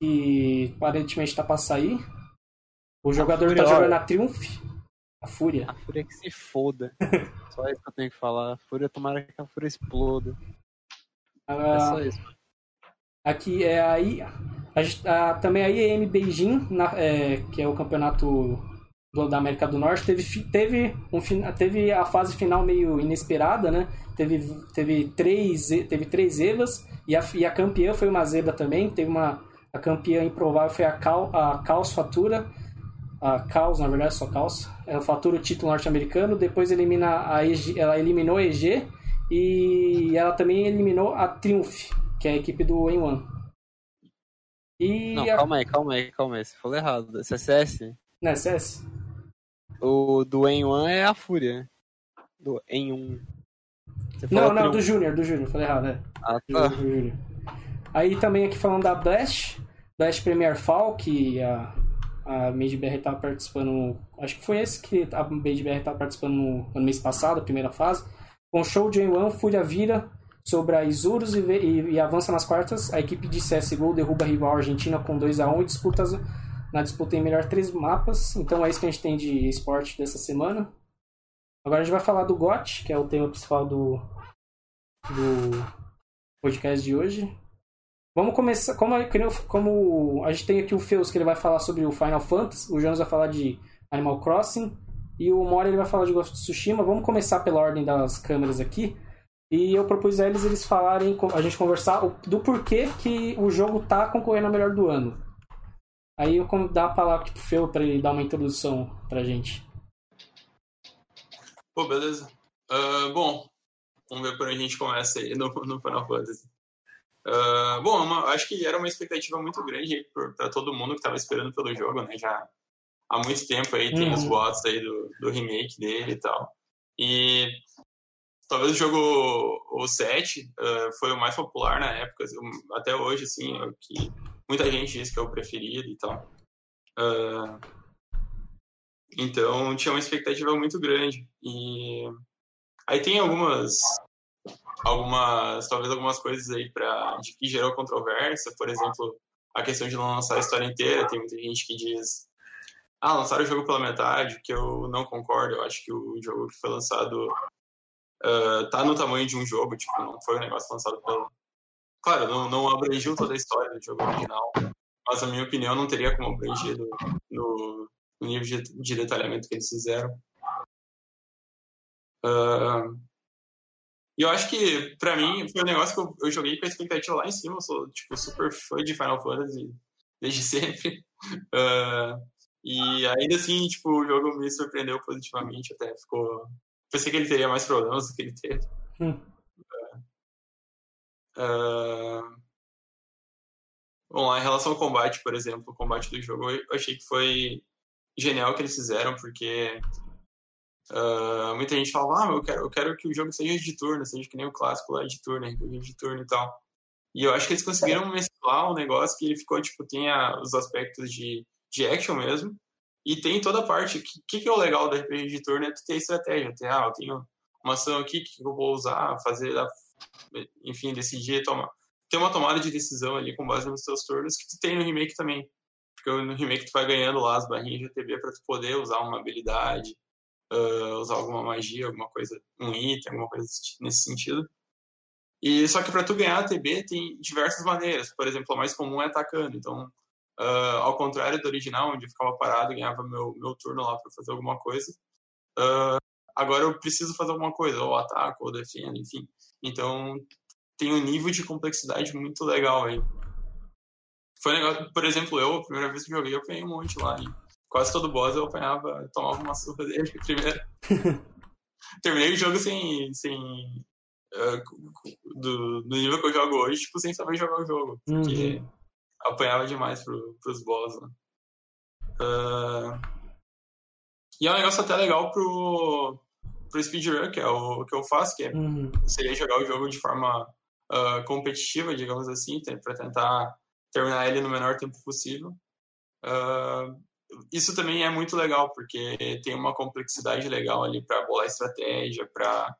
que aparentemente está para sair. O jogador está jogando na Triumph. A Fúria. A Fúria que se foda. Só isso que eu tenho que falar. A Fúria, tomara que a Fúria exploda. É Ah, só isso. Aqui é. A, gente- a- também a IEM Beijing, na- é, que é o campeonato do- da América do Norte, teve, teve, um, teve a fase final meio inesperada, né? Teve, teve, três, teve três zebras e a, e a campeã foi uma zebra também. Teve uma. A campeã improvável foi a, Cal, a Caos Fatura. A Caos, na verdade, só Caos. Ela fatura o título norte-americano. Depois elimina a EG, ela eliminou a EG e ela também eliminou a Triumph, que é a equipe do N1. E Não, a... calma aí, calma aí, calma aí. Você falou errado. É CS. Né, CS? O do N1 é a Fúria. Do N1. Você Não, não, do Júnior, do Júnior, falei errado, né? Ah, Do tá. Júnior. Aí também aqui falando da Blast, Blast Premier Fall, que a, a Made BR tava participando, acho que foi esse que a Made BR tava participando no, no mês passado, a primeira fase. Com show de N1, Fúria vira sobre a Isurus e, e- e avança nas quartas. A equipe de CSGO derruba a rival Argentina com 2 a 1 e disputa na disputa em melhor três mapas. Então é isso que a gente tem de esporte dessa semana. Agora a gente vai falar do GOT, que é o tema principal do, do podcast de hoje. Vamos começar. Como, eu- como a gente tem aqui o Feus, que ele vai falar sobre o Final Fantasy, o Jonas vai falar de Animal Crossing e o Mori ele vai falar de Ghost of Tsushima. Vamos começar pela ordem das câmeras aqui. E eu propus a eles eles falarem, a gente conversar do porquê que o jogo tá concorrendo ao melhor do ano. Aí eu dar a palavra pro Feu para ele dar uma introdução pra gente. Pô, beleza. Ah, bom, vamos ver por onde a gente começa aí no, no Final Fantasy. Ah, bom, uma- acho que era uma expectativa muito grande para todo mundo que estava esperando pelo jogo, né? Já há muito tempo aí tem Uhum. os boatos aí do, do remake dele e tal. E talvez o jogo, o 7, ah, foi o mais popular na época, assim, até hoje, assim, é que muita gente diz que é o preferido e tal. Ah, então tinha uma expectativa muito grande. E aí tem algumas algumas talvez algumas coisas aí para de que gerou controvérsia, por exemplo, a questão de não lançar a história inteira, tem muita gente que diz ah, lançaram o jogo pela metade, que eu não concordo, eu acho que o jogo que foi lançado ah, tá no tamanho de um jogo, tipo, não foi um negócio lançado pela, claro, não, não abrangiu toda a história do jogo original, mas, na minha opinião, não teria como abranger no, no, nível de, de detalhamento que eles fizeram. Ah, E eu acho que, pra mim, foi um negócio que eu, eu joguei com a expectativa lá em cima. Eu sou, tipo, super fã de Final Fantasy desde sempre. Ah, e ainda assim, tipo, o jogo me surpreendeu positivamente. Até ficou. Pensei que ele teria mais problemas do que ele teve. Hum. Ah, Bom, lá, em relação ao combate, por exemplo, o combate do jogo, eu achei que foi genial o que eles fizeram, porque ah, muita gente fala, ah, eu quero, eu quero que o jogo seja de turno, seja que nem o clássico lá de turno, RPG de turno e tal. E eu acho que eles conseguiram mesclar um negócio que ficou, tipo, tem a- os aspectos de, de action mesmo, e tem toda a parte. O que, que, é o legal do RPG de turno é tu ter estratégia, ter, ah, eu tenho uma ação aqui que eu vou usar, fazer, enfim, decidir, tomar. Ter uma tomada de decisão ali com base nos teus turnos que tu tem no remake também. Porque no remake tu vai ganhando lá as barrinhas de ATB pra tu poder usar uma habilidade, ah, usar alguma magia, alguma coisa, um item, alguma coisa nesse sentido. E só que para tu ganhar ATB tem diversas maneiras. Por exemplo, a mais comum é atacando. Então, ah, ao contrário do original, onde eu ficava parado e ganhava meu, meu turno lá para fazer alguma coisa, ah, agora eu preciso fazer alguma coisa, ou ataco, ou defendo, enfim. Então, tem um nível de complexidade muito legal aí. Foi legal, por exemplo, eu, a primeira vez que joguei, eu apanhei um monte lá. E quase todo boss eu apanhava, tomava uma surra dele primeiro. Terminei o jogo sem. sem ah, do, do nível que eu jogo hoje, tipo, sem saber jogar o jogo. Porque Uhum. Apanhava demais pro, pros boss, né? Ah, e é um negócio até legal pro, pro speedrun, que é o que eu faço, que é Uhum. seria jogar o jogo de forma ah, competitiva, digamos assim, para tentar terminar ele no menor tempo possível. Ah, isso também é muito legal, porque tem uma complexidade legal ali para bolar estratégia, para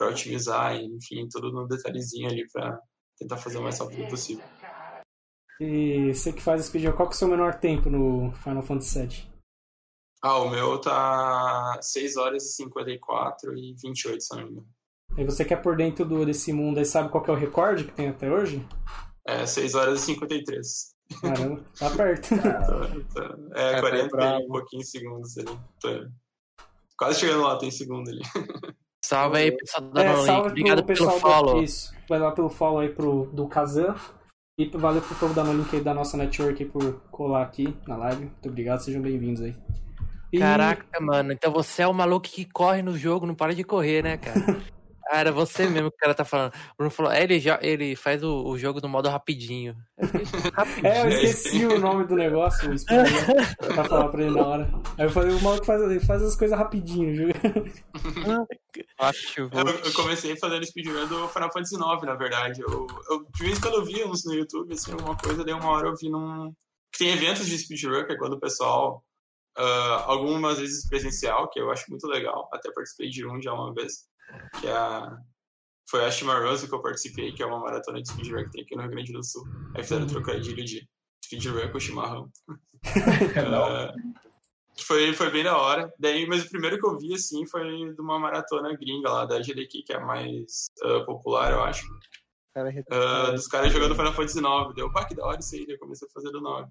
otimizar, enfim, tudo no detalhezinho ali para tentar fazer o mais rápido possível. E você que faz speedrun, qual que é o seu menor tempo no Final Fantasy VII? Ah, o meu tá 6 horas e 54 e 28, se não me engano. E você que é por dentro do, desse mundo aí, sabe qual que é o recorde que tem até hoje? É 6 horas e 53. Caramba, tá perto. Tá- tá- É, tá 40 e bravo. um pouquinhos segundos ali. Tô quase chegando lá, tem segundo ali. Salve aí, pessoal da É, salve Obrigado pro pelo pessoal follow. do, isso. Vai lá pelo follow aí pro, do Kazan. E valeu pro povo da aí da nossa network por colar aqui na live. Muito obrigado, sejam bem-vindos aí. E- Caraca, mano. Então você é o maluco que corre no jogo, não para de correr, né, cara? Ah, era você mesmo que o cara tá falando. O Bruno falou, é, ele, já, ele faz o, o jogo no modo rapidinho. É, eu esqueci o nome do negócio, o speedrun, pra falar pra ele na hora. Aí eu falei, o maluco faz, ele faz as coisas rapidinho. viu? Acho. Eu, eu comecei fazendo speedrun do Final Fantasy IX, na verdade. Eu, eu, de vez em quando eu vi uns no YouTube, assim, alguma coisa, daí uma hora eu vi num. Tem eventos de speedrun, que é quando o pessoal. ah, algumas vezes presencial, que eu acho muito legal. Até participei de um já uma vez. Que é a. Foi a Chimarosa que eu participei, que é uma maratona de speedrun que tem aqui no Rio Grande do Sul. Aí fizeram trocadilho de speedrun com chimarrão. Que foi, foi bem da hora. Daí, mas o primeiro que eu vi, assim, foi de uma maratona gringa lá, da GDQ, que é a mais ah, popular, eu acho. Cara, Ah, dos caras jogando Final Fantasy IX. Deu, pá, que da hora isso aí. Eu comecei a fazer do 9.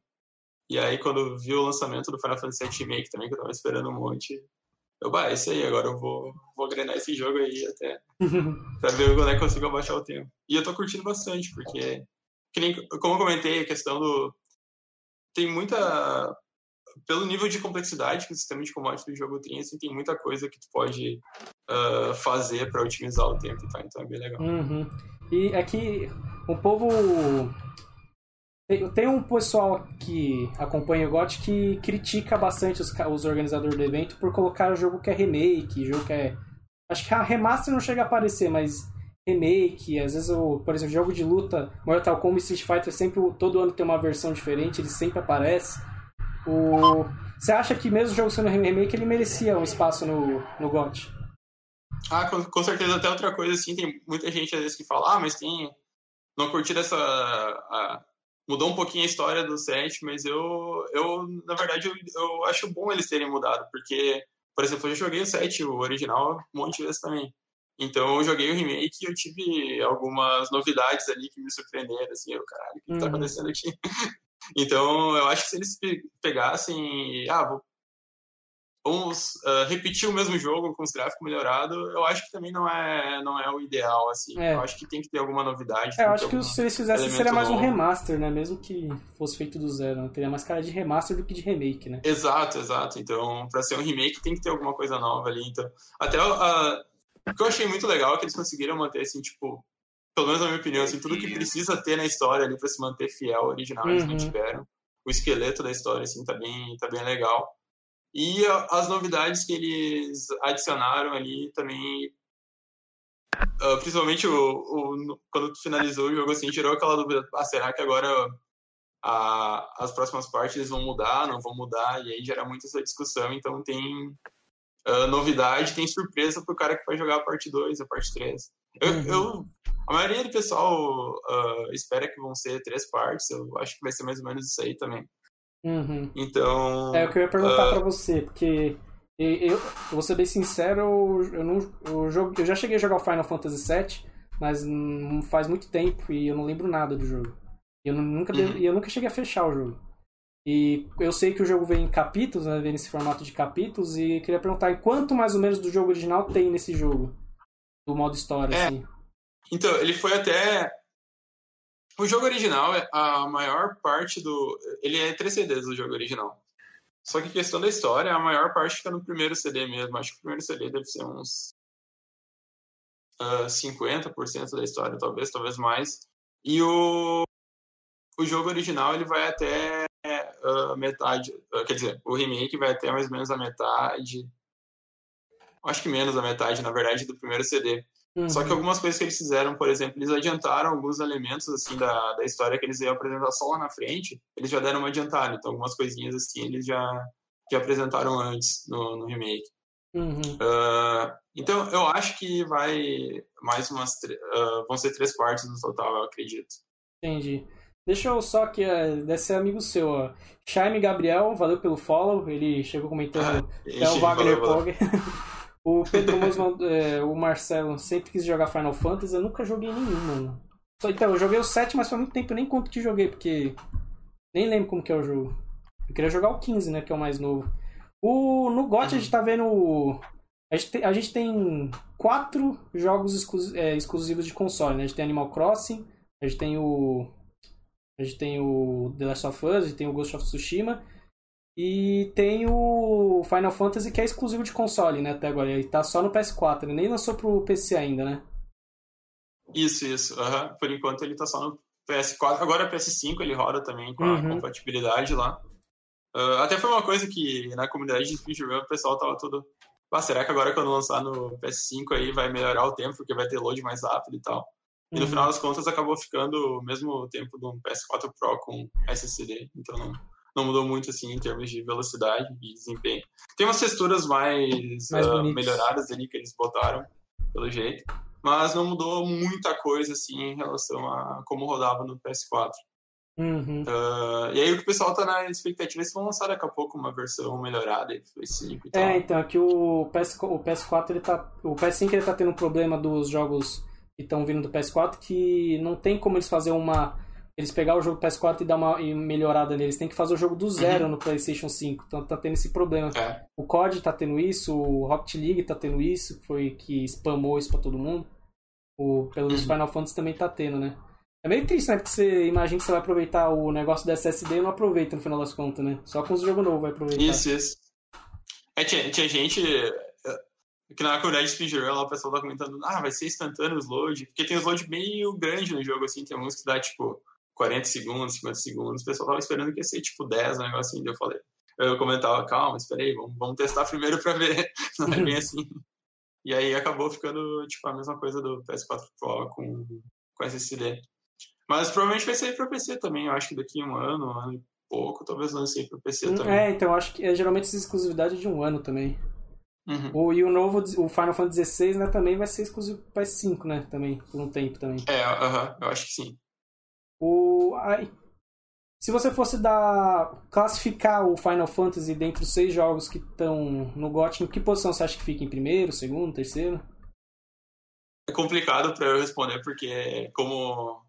E aí, quando vi o lançamento do Final Fantasy VII Remake também, que eu tava esperando um monte, eu, bah, é isso aí, agora eu vou, vou agrenar esse jogo aí até pra ver quando é que eu consigo abaixar o tempo. E eu tô curtindo bastante, porque, que nem, como eu comentei, a questão do. Tem muita. Pelo nível de complexidade que o sistema de combate do jogo tem, assim, tem muita coisa que tu pode ah, fazer pra otimizar o tempo e tal, então é bem legal. Uhum. E aqui o povo. Tem, um pessoal que acompanha o GOT que critica bastante os, os organizadores do evento por colocar jogo que é remake, jogo que é. Acho que a remaster não chega a aparecer, mas remake, às vezes, o, por exemplo, jogo de luta, Mortal Kombat Street Fighter sempre todo ano tem uma versão diferente, ele sempre aparece. O... Você acha que mesmo o jogo sendo remake, ele merecia um espaço no, no GOT? Ah, com, com certeza até outra coisa, assim, tem muita gente às vezes que fala, ah, mas tem. Não curti essa. a- mudou um pouquinho a história do set, mas eu, eu na verdade, eu, eu acho bom eles terem mudado, porque, por exemplo, eu já joguei o set, o original, um monte de vezes também. Então eu joguei o remake e eu tive algumas novidades ali que me surpreenderam, assim, eu, caralho, o que, que tá Uhum. acontecendo aqui? então eu acho que se eles pe- pegassem, ah, vou, vamos ah, repetir o mesmo jogo com os gráficos melhorados, eu acho que também não é, não é o ideal, assim. É. Eu acho que tem que ter alguma novidade. É, eu acho que se eles fizessem seria mais um novo. remaster, né? Mesmo que fosse feito do zero. Né? Teria mais cara de remaster do que de remake, né? Exato, exato. Então, pra ser um remake, tem que ter alguma coisa nova ali. Então, até a- o que eu achei muito legal é que eles conseguiram manter, assim, tipo, pelo menos na minha opinião, assim, tudo que precisa ter na história ali pra se manter fiel ao original, eles Uhum. mantiveram. O esqueleto da história, assim, tá bem, tá bem legal. E as novidades que eles adicionaram ali também. ah, principalmente o, o- quando tu finalizou o jogo, assim, gerou aquela dúvida: ah, será que agora a- as próximas partes vão mudar, não vão mudar? E aí gera muito essa discussão. Então tem ah, novidade, tem surpresa pro cara que vai jogar a parte 2, a parte 3. Eu, Uhum. eu- a maioria do pessoal ah, espera que vão ser três partes, eu acho que vai ser mais ou menos isso aí também. Uhum. Então. É o que eu ia perguntar Ah. pra você, porque eu, eu vou ser bem sincero, eu, não, eu, jogo, eu já cheguei a jogar o Final Fantasy VII, mas faz muito tempo e eu não lembro nada do jogo. E Eu, nunca, Uhum. eu nunca cheguei a fechar o jogo. E eu sei que o jogo vem em capítulos, né, vem nesse formato de capítulos, e queria perguntar quanto mais ou menos do jogo original tem nesse jogo? Do modo história, É. assim. Então, ele foi até. O jogo original, é a maior parte do. Ele é três CDs do jogo original. Só que questão da história, a maior parte fica no primeiro CD mesmo. Acho que o primeiro CD deve ser uns. ah, 50% da história, talvez, talvez mais. E o. O jogo original, ele vai até ah, metade. ah, quer dizer, o remake vai até mais ou menos a metade. Acho que menos da metade, na verdade, do primeiro CD. Só que Uhum. algumas coisas que eles fizeram, por exemplo, eles adiantaram alguns elementos assim da, da história que eles iam apresentar só lá na frente, eles já deram uma adiantada. Então, algumas coisinhas assim eles já, já apresentaram antes no, no remake. Uhum. Ah, então, eu acho que vai mais umas. ah, vão ser três partes no total, eu acredito. Entendi. Deixa eu só que é, deve ser amigo seu, ó. Jaime Gabriel, valeu pelo follow. Ele chegou comentando É o Wagner. Pog. o Pedro Mosman, é, o Marcelo, sempre quis jogar Final Fantasy, eu nunca joguei nenhum, mano. Só, então, eu joguei o 7, mas faz muito tempo, eu nem conto que joguei, porque nem lembro como que é o jogo. Eu queria jogar o 15, né, que é o mais novo. O, no GOT a gente tá vendo... A gente, tem, a gente tem quatro jogos exclu- é, exclusivos de console, né? A gente tem Animal Crossing, a gente tem o... A gente tem o The Last of Us, a gente tem o Ghost of Tsushima e tem o Final Fantasy que é exclusivo de console, né, até agora. Ele tá só no PS4, ele nem lançou pro PC ainda, né? Isso, isso. aham. Por enquanto ele tá só no PS4. Agora PS5 ele roda também com a Uhum. compatibilidade lá. Ah, até foi uma coisa que na comunidade de speedrun o pessoal tava todo. Ah, será que agora quando lançar no PS5 aí vai melhorar o tempo, porque vai ter load mais rápido e tal? E no Uhum. final das contas acabou ficando o mesmo tempo do PS4 Pro com SSD, então não, não mudou muito assim em termos de velocidade e desempenho. Tem umas texturas mais, Mais bonitas. melhoradas ali que eles botaram, pelo jeito, mas não mudou muita coisa assim em relação a como rodava no PS4. Uhum. Ah, e aí o que o pessoal tá na expectativa é se vão lançar daqui a pouco uma versão melhorada pro PS5 e tal. É, então, aqui o, PS, o PS4 ele tá. O PS5 ele tá tendo um problema dos jogos que estão vindo do PS4 que não tem como eles fazer uma. Eles pegar o jogo do PS4 e dar uma e melhorada neles. Tem que fazer o jogo do zero no PlayStation 5. Então tá tendo esse problema. É. O COD tá tendo isso, o Rocket League tá tendo isso, que foi que spamou isso pra todo mundo. O, pelos Uhum. Final Fantasy também tá tendo, né? É meio triste, né? Porque você imagina que você vai aproveitar o negócio da SSD e não aproveita no final das contas, né? Só com os jogos novos vai aproveitar. Isso, isso. É, tinha, tinha gente eh, que na comunidade de speedrun lá o pessoal tá comentando, ah, vai ser instantâneo os load, porque tem os load meio grande no jogo, assim, tem alguns que dá, tipo, 40 segundos, 50 segundos, o pessoal tava esperando que ia ser, tipo, 10, um negócio assim, daí eu falei, eu comentava, calma, espera aí, vamos, vamos testar primeiro pra ver, não é bem assim. E aí acabou ficando, tipo, a mesma coisa do PS4 Pro com, com SSD. Mas provavelmente vai sair pra PC também, eu acho que daqui a um ano, um ano e pouco, talvez lance pro PC também. É, então eu acho que é, geralmente essa exclusividade é de um ano também. Uhum. O, e o novo, o Final Fantasy XVI, né, também vai ser exclusivo pro PS5, né? Também, por um tempo também. É, aham, eu acho que sim. O. Se você fosse dar. classificar o Final Fantasy dentre os seis jogos que estão no GOT, em que posição você acha que fica? Em primeiro, segundo, terceiro? é complicado pra eu responder, porque como,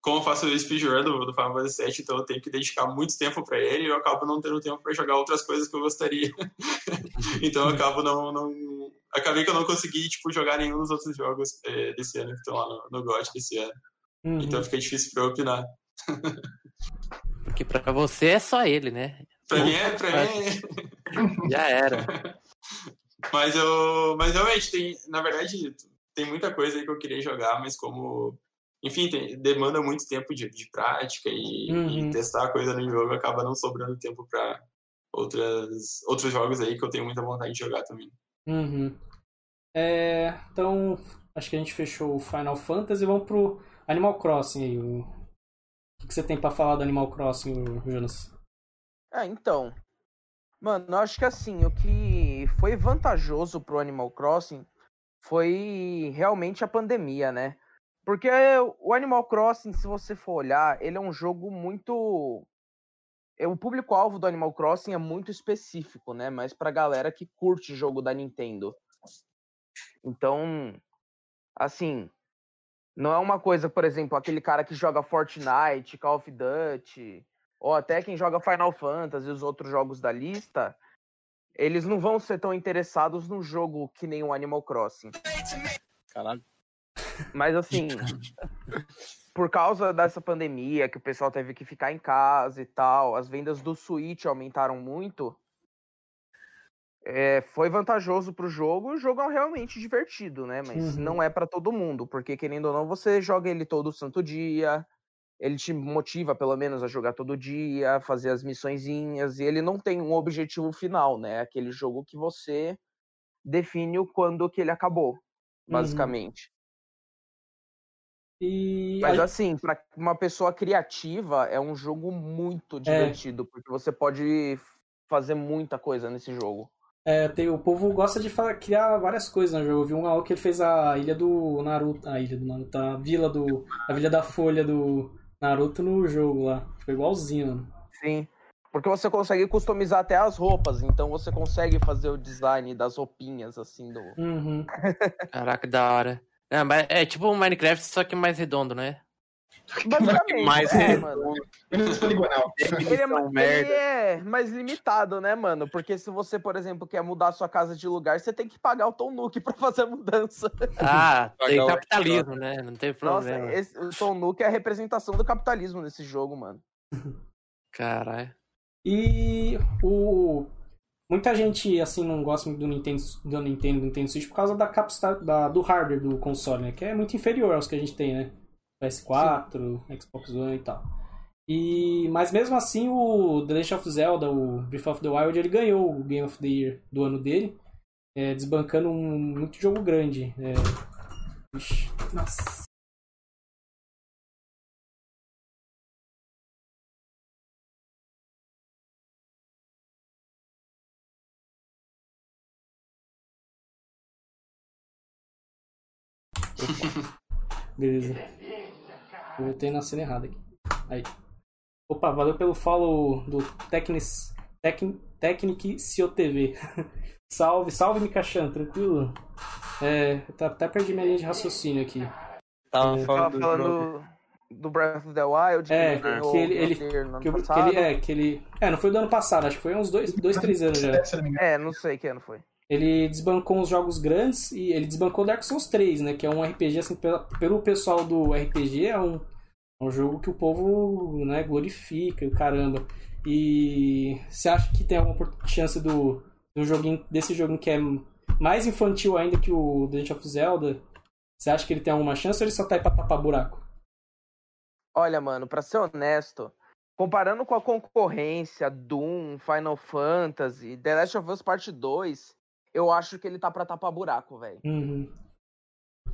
como eu faço o speedrun do, do Final Fantasy VII, então eu tenho que dedicar muito tempo pra ele e eu acabo não tendo tempo pra jogar outras coisas que eu gostaria. então eu acabo não, não. Acabei que eu não consegui, tipo, jogar nenhum dos outros jogos eh, desse ano que estão lá no, no GOT desse ano. Uhum. Então fica difícil pra eu opinar. Porque pra você é só ele, né? Pra mim é. Pra mim é... Já era. Mas eu. Mas realmente tem. Na verdade, tem muita coisa aí que eu queria jogar, mas como. Enfim, tem- demanda muito tempo de, de prática e, Uhum. e testar a coisa no jogo acaba não sobrando tempo pra outras, outros jogos aí que eu tenho muita vontade de jogar também. Uhum. É, então, acho que a gente fechou o Final Fantasy. Vamos pro Animal Crossing aí. O o que, você tem pra falar do Animal Crossing, Jonas? É, então. Mano, eu acho que assim, o que foi vantajoso pro Animal Crossing foi realmente a pandemia, né? Porque o Animal Crossing, se você for olhar, ele é um jogo muito. é, O público-alvo do Animal Crossing é muito específico, né? Mas pra galera que curte jogo da Nintendo. Então, assim, não é uma coisa, por exemplo, aquele cara que joga Fortnite, Call of Duty, ou até quem joga Final Fantasy e os outros jogos da lista, eles não vão ser tão interessados num jogo que nem o Animal Crossing. Caralho. Mas assim, por causa dessa pandemia, que o pessoal teve que ficar em casa e tal, as vendas do Switch aumentaram muito. É, foi vantajoso pro jogo, o jogo é realmente divertido, né? Mas Uhum. não é pra todo mundo, porque querendo ou não, você joga ele todo santo dia, ele te motiva pelo menos a jogar todo dia, fazer as missõezinhas, e ele não tem um objetivo final, né? Aquele jogo que você define o quando que ele acabou, basicamente. E Mas assim, pra uma pessoa criativa, é um jogo muito divertido, porque você pode fazer muita coisa nesse jogo. É, tem- o povo gosta de fa- criar várias coisas no jogo. Eu vi um lá que ele fez a ilha do Naruto. A ilha do Naruto, a vila do. A Vila da Folha do Naruto no jogo lá. Ficou igualzinho, mano. Sim. Porque você consegue customizar até as roupas, então você consegue fazer o design das roupinhas, assim, do. Uhum. Caraca, da hora. É, é tipo um Minecraft, só que mais redondo, né? Basicamente, Mais é, redondo. mano. Menos poligonal. Ele é, ele é mais limitado, né, mano? Porque se você, por exemplo, quer mudar a sua casa de lugar, você tem que pagar o Tom Nook pra fazer a mudança. Ah, tem capitalismo, né? Não tem Nossa, problema. esse, o Tom Nook é a representação do capitalismo nesse jogo, mano. Caralho. E o. Muita gente assim não gosta muito do Nintendo, do Nintendo, do Nintendo Switch por causa da capacidade da, do hardware do console, né? Que é muito inferior aos que a gente tem, né? PS4, Xbox One e tal. E, mas mesmo assim o The Legend of Zelda, o Breath of the Wild, ele ganhou o Game of the Year do ano dele, é, desbancando um muito jogo grande. É... Ixi, nossa. Beleza. Eu voltei na cena errada aqui. Aí. Opa, valeu pelo follow do Technic, Tec, Technic COTV. salve, salve, Mikachan, tranquilo? É, eu tá- até perdi minha linha de raciocínio aqui. Tava É. Tava falando do falando do Breath of the Wild, É, que, ele- ele- Que, eu- que ele, é, que ele. É, não foi do ano passado, acho que foi uns dois, dois três anos já. É, não sei que ano foi. Ele desbancou uns jogos grandes e ele desbancou Dark Souls 3, né? Que é um RPG, assim, pela- pelo pessoal do RPG, é um, é um jogo que o povo né, glorifica, caramba. E você acha que tem alguma chance do, do joguinho, desse joguinho que é mais infantil ainda que o The Legend of Zelda? Você acha que ele tem alguma chance ou ele só tá aí pra tapar buraco? Olha, mano, pra ser honesto, comparando com a concorrência Doom, Final Fantasy, The Last of Us Part 2, eu acho que ele tá pra tapar buraco, velho. Uhum.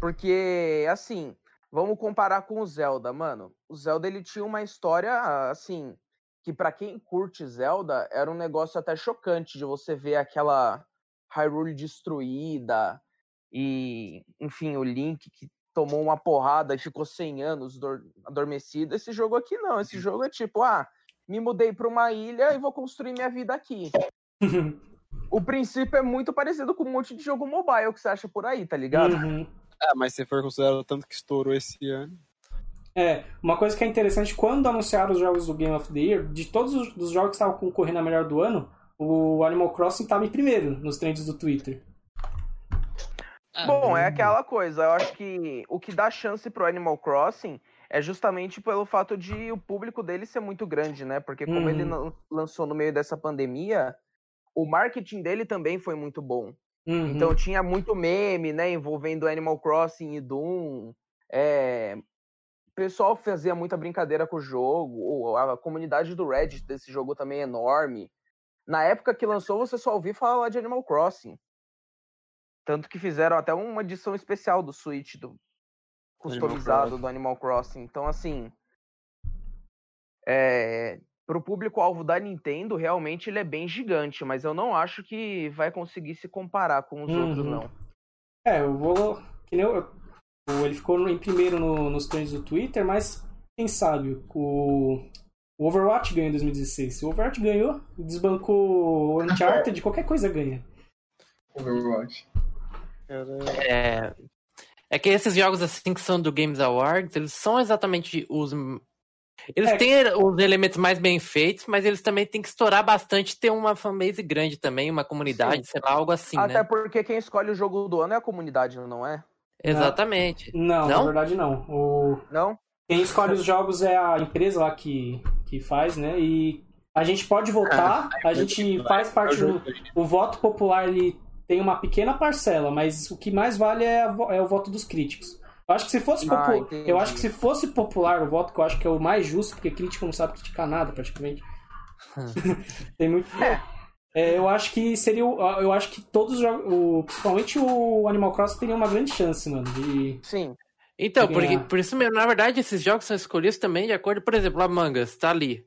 Porque, assim, vamos comparar com o Zelda, mano. O Zelda, ele tinha uma história, assim, que pra quem curte Zelda, era um negócio até chocante de você ver aquela Hyrule destruída e, enfim, o Link que tomou uma porrada e ficou 100 anos dor- adormecido. Esse jogo aqui não, esse jogo é tipo, ah, me mudei pra uma ilha e vou construir minha vida aqui. O princípio é muito parecido com um monte de jogo mobile que você acha por aí, tá ligado? Uhum. É, mas se for considerado tanto que estourou esse ano. É, uma coisa que é interessante, quando anunciaram os jogos do Game of the Year, de todos os dos jogos que estavam concorrendo a melhor do ano, o Animal Crossing estava em primeiro nos trends do Twitter. Bom, é aquela coisa. Eu acho que o que dá chance pro Animal Crossing é justamente pelo fato de o público dele ser muito grande, né? Porque como Uhum. ele lan- lançou no meio dessa pandemia, o marketing dele também foi muito bom. Uhum. Então tinha muito meme, né, envolvendo Animal Crossing e Doom. É... O pessoal fazia muita brincadeira com o jogo. ou A comunidade do Reddit desse jogo também é enorme. Na época que lançou, você só ouvia falar de Animal Crossing. Tanto que fizeram até uma edição especial do Switch, do customizado Crossing. do Animal Crossing. Então, assim, é, pro público-alvo da Nintendo, realmente ele é bem gigante, mas eu não acho que vai conseguir se comparar com os outros, Uhum. não. É, eu vou. Que nem eu, o- ele ficou em primeiro no- nos trends do Twitter, mas quem sabe o, o Overwatch ganhou em 2016. Se o Overwatch ganhou, desbancou o Uncharted, qualquer coisa ganha. Overwatch. É, é que esses jogos assim que são do Games Awards, eles são exatamente os. Eles É. têm os elementos mais bem feitos, mas eles também têm que estourar bastante, ter uma fanbase grande também, uma comunidade, sei lá, algo assim, Até né? porque quem escolhe o jogo do ano é a comunidade, não é? Exatamente. Não, Não? na verdade não. O, Não? quem escolhe os jogos é a empresa lá que, que faz, né? E a gente pode votar, a gente faz parte do. O voto popular ele tem uma pequena parcela, mas o que mais vale é, a vo- é o voto dos críticos. Eu acho que se fosse Ah, popu- eu acho que se fosse popular o voto que eu acho que é o mais justo, porque crítico não sabe criticar nada praticamente. tem muito. É, eu acho que seria o- eu acho que todos os jogos, o- principalmente o Animal Crossing teria uma grande chance, mano, de Sim. Então, por, ganhar. por isso mesmo, na verdade, esses jogos são escolhidos também de acordo, por exemplo, Among Us, tá ali.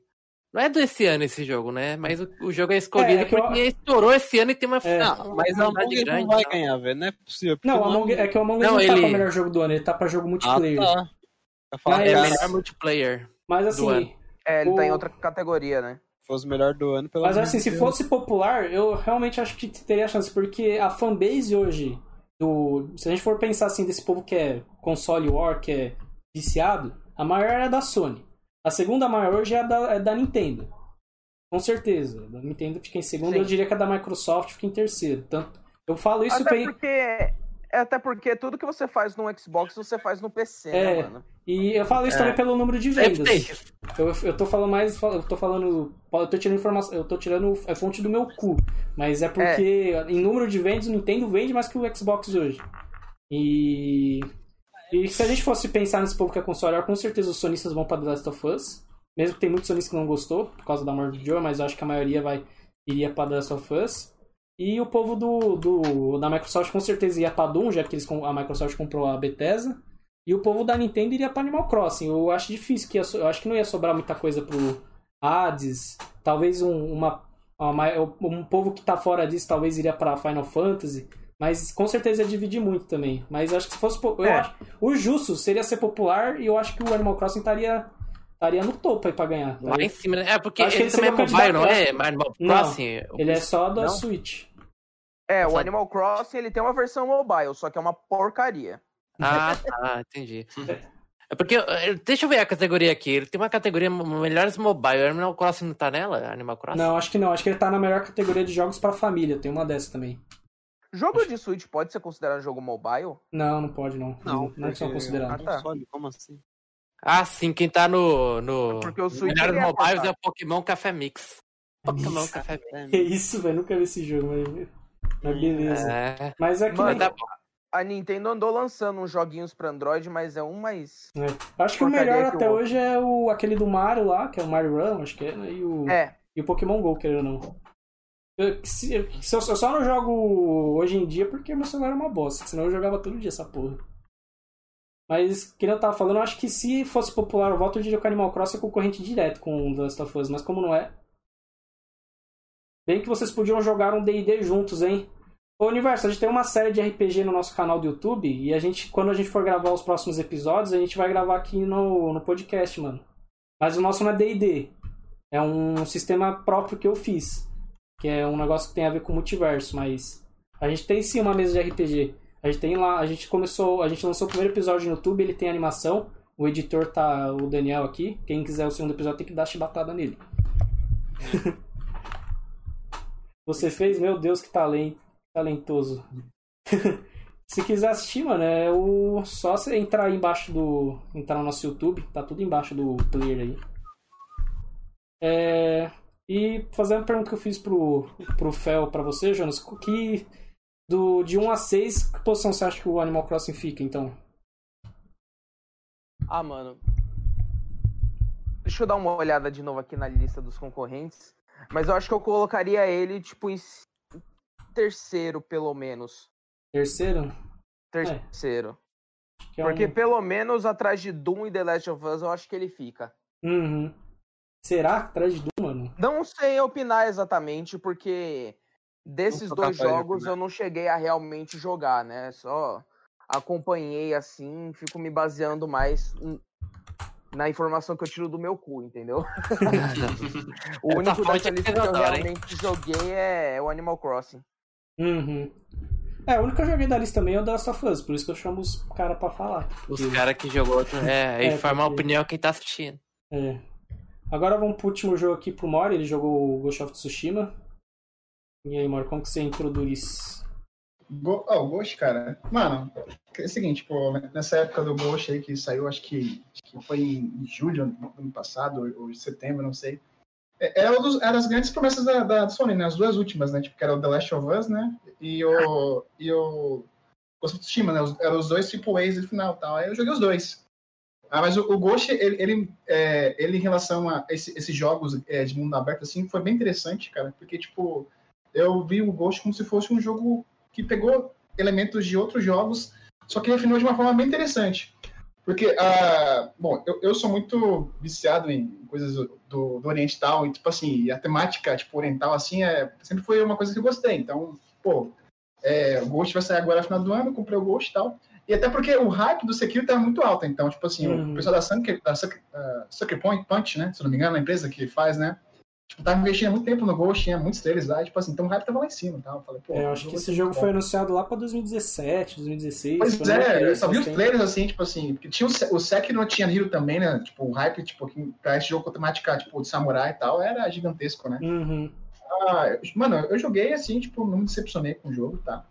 Não é desse ano esse jogo, né? Mas o, o jogo é escolhido É, é que eu- porque estourou esse ano e tem uma, É. Não, mas a uma Among grande. não vai tá? ganhar, velho. Não é possível. porque Não, o Among, é que o Among Us Não, não, tá ele- pra melhor jogo do ano, ele tá pra jogo Ah, multiplayer. tá. Vai falar Mas- que é melhor multiplayer. Mas Do assim, ano. É, ele tá em O- outra categoria, né? se fosse o melhor do ano, pelo Mas menos assim, se Deus. fosse popular, eu realmente acho que teria chance, porque a fanbase hoje, do, se a gente for pensar assim, desse povo que é console war, que é viciado, a maior é da Sony. A segunda maior hoje é a da, é da Nintendo. Com certeza. A da Nintendo fica em segundo, Sim. eu diria que a da Microsoft fica em terceiro. Tanto, eu falo isso Até bem. porque. é Até porque tudo que você faz no Xbox, você faz no PC, É. né, mano? E eu falo isso É. também pelo número de vendas. Eu, eu tô falando mais. Eu tô falando. Eu tô tirando informação. Eu tô tirando a fonte do meu cu. Mas é porque em número de vendas o Nintendo vende mais que o Xbox hoje. E. E se a gente fosse pensar nesse povo que é console, com certeza os sonistas vão pra The Last of Us. Mesmo que tem muitos sonistas que não gostou, por causa da morte de Joe, mas eu acho que a maioria vai iria pra The Last of Us. E o povo do, do da Microsoft com certeza ia pra Doom, já que eles, a Microsoft comprou a Bethesda. E o povo da Nintendo iria pra Animal Crossing. Eu acho difícil, que ia eu acho que não ia sobrar muita coisa pro Hades. Talvez um, uma, uma- um povo que tá fora disso talvez iria pra Final Fantasy. Mas com certeza ia dividir muito também. Mas eu acho que se fosse. Eu É. acho, o justo seria ser popular e eu acho que o Animal Crossing estaria, estaria no topo aí pra ganhar. Lá em cima, né? É porque Acho que ele ele também é o mobile, não é? Mas Animal Não, Crossing. Ele é só da Não? Switch. É, o? Animal Crossing ele tem uma versão mobile, só que é uma porcaria. Ah, tá, entendi. É porque, deixa eu ver a categoria aqui. Ele tem uma categoria melhores mobile. Animal Crossing não tá nela? Animal Crossing? Não, acho que não. Acho que ele tá na melhor categoria de jogos pra família. Tem uma dessa também. Jogo de Switch pode ser considerado jogo mobile? Não, não pode não. Não, não são porque- considerados. Ah, tá. Como assim? Ah, sim, quem tá no. no... Porque o Switch melhores é mobiles é o Pokémon Café Mix. Pokémon Café Mix. Que isso, velho. Nunca vi esse jogo, mas, mas beleza. É. Mas é que Mano, nem- Tá bom. A Nintendo andou lançando uns joguinhos pra Android, mas é um mais. é. Acho que o melhor que o até outro. hoje é o, aquele do Mario lá, que é o Mario Run, acho que é, né? e o, É, e o Pokémon GO, querendo ou não. Eu, se- eu- só não jogo hoje em dia porque meu celular é uma bosta, senão eu jogava todo dia essa porra. Mas, que eu tava falando, eu acho que se fosse popular o voto, eu diria que o Animal Crossing é concorrente direto com o The Last of Us, mas como não é. Bem que vocês podiam jogar um DD juntos, hein? Ô, Universo, a gente tem uma série de RPG no nosso canal do YouTube e a gente, quando a gente for gravar os próximos episódios, a gente vai gravar aqui no, no podcast, mano. Mas o nosso não é DD. É um sistema próprio que eu fiz. Que é um negócio que tem a ver com multiverso, mas. A gente tem sim uma mesa de RPG. A gente tem lá, a gente começou, a gente lançou o primeiro episódio no YouTube, ele tem animação. O editor tá o Daniel aqui. Quem quiser o segundo episódio tem que dar chibatada nele. Você fez, meu Deus, que talento, talentoso. Se quiser assistir, mano, é o só você entrar aí embaixo do, entrar no nosso YouTube, tá tudo embaixo do player aí. É, e fazer uma pergunta que eu fiz pro pro Fel para você, Jonas, que do de 1 a 6, que posição você acha que o Animal Crossing fica, então? Ah, mano. Deixa eu dar uma olhada de novo aqui na lista dos concorrentes. Mas eu acho que eu colocaria ele, tipo, em terceiro, pelo menos. Terceiro? Terceiro. Que é Porque um- pelo menos atrás de Doom e The Last of Us eu acho que ele fica. Uhum. Será? Atrás de Doom? Não sei opinar exatamente, porque desses dois jogos eu não cheguei a realmente jogar, né? Só acompanhei assim, fico me baseando mais na informação que eu tiro do meu cu, entendeu? o único é lista que eu realmente joguei é o Animal Crossing. Uhum. É, o único que eu joguei da lista também é o The Last of Us, por isso que eu chamo os caras pra falar. Os Porque- caras que jogou. É, aí É, formar porque- opinião quem tá assistindo. É. Agora vamos pro último jogo aqui pro Mori, ele jogou o Ghost of Tsushima. E aí, Mori, como que você introduz? Go... Oh, o Ghost, cara. Mano, é o seguinte, pô, nessa época do Ghost aí que saiu, acho que, acho que foi em julho do ano passado, ou em setembro, não sei. É- Era, um dos, era as grandes promessas da, da Sony, né? As duas últimas, né? Tipo, que era o The Last of Us, né? E o. E o. Ghost of Tsushima, né? Os- Eram os dois tipo A's no final tal. Aí eu joguei os dois. Ah, mas o, o Ghost, ele, ele, é, ele em relação a esse- esses jogos é, de mundo aberto, assim, foi bem interessante, cara. Porque, tipo, eu vi o Ghost como se fosse um jogo que pegou elementos de outros jogos, só que refinou de uma forma bem interessante. Porque, ah, bom, eu, eu sou muito viciado em coisas do, do, do Oriente e tal, e, tipo assim, a temática, tipo, oriental, assim, é, sempre foi uma coisa que eu gostei. Então, pô, é, o Ghost vai sair agora no final do ano, comprei o Ghost e tal. E até porque o hype do Sekiro tá muito alto, então, tipo assim, Uhum. o pessoal da Sucker, da Sucker, Sucker Point Punch, né, se não me engano, a empresa que faz, né, tipo, tava investindo muito tempo no Ghost, tinha muitos trailers lá, e, tipo assim, então o hype tava lá em cima tal. Eu falei, pô, É, eu acho que esse jogo muito foi bom. anunciado lá pra 2017, 2016. Pois é, E3, eu só vi os trailers assim, tipo assim, porque tinha o, o Sekiro tinha Hero também, né? Tipo, o hype, tipo, que- pra esse jogo com temática, tipo, de samurai e tal, era gigantesco, né? Uhum. Ah, eu- mano, eu joguei assim, tipo, não me decepcionei com o jogo, tá?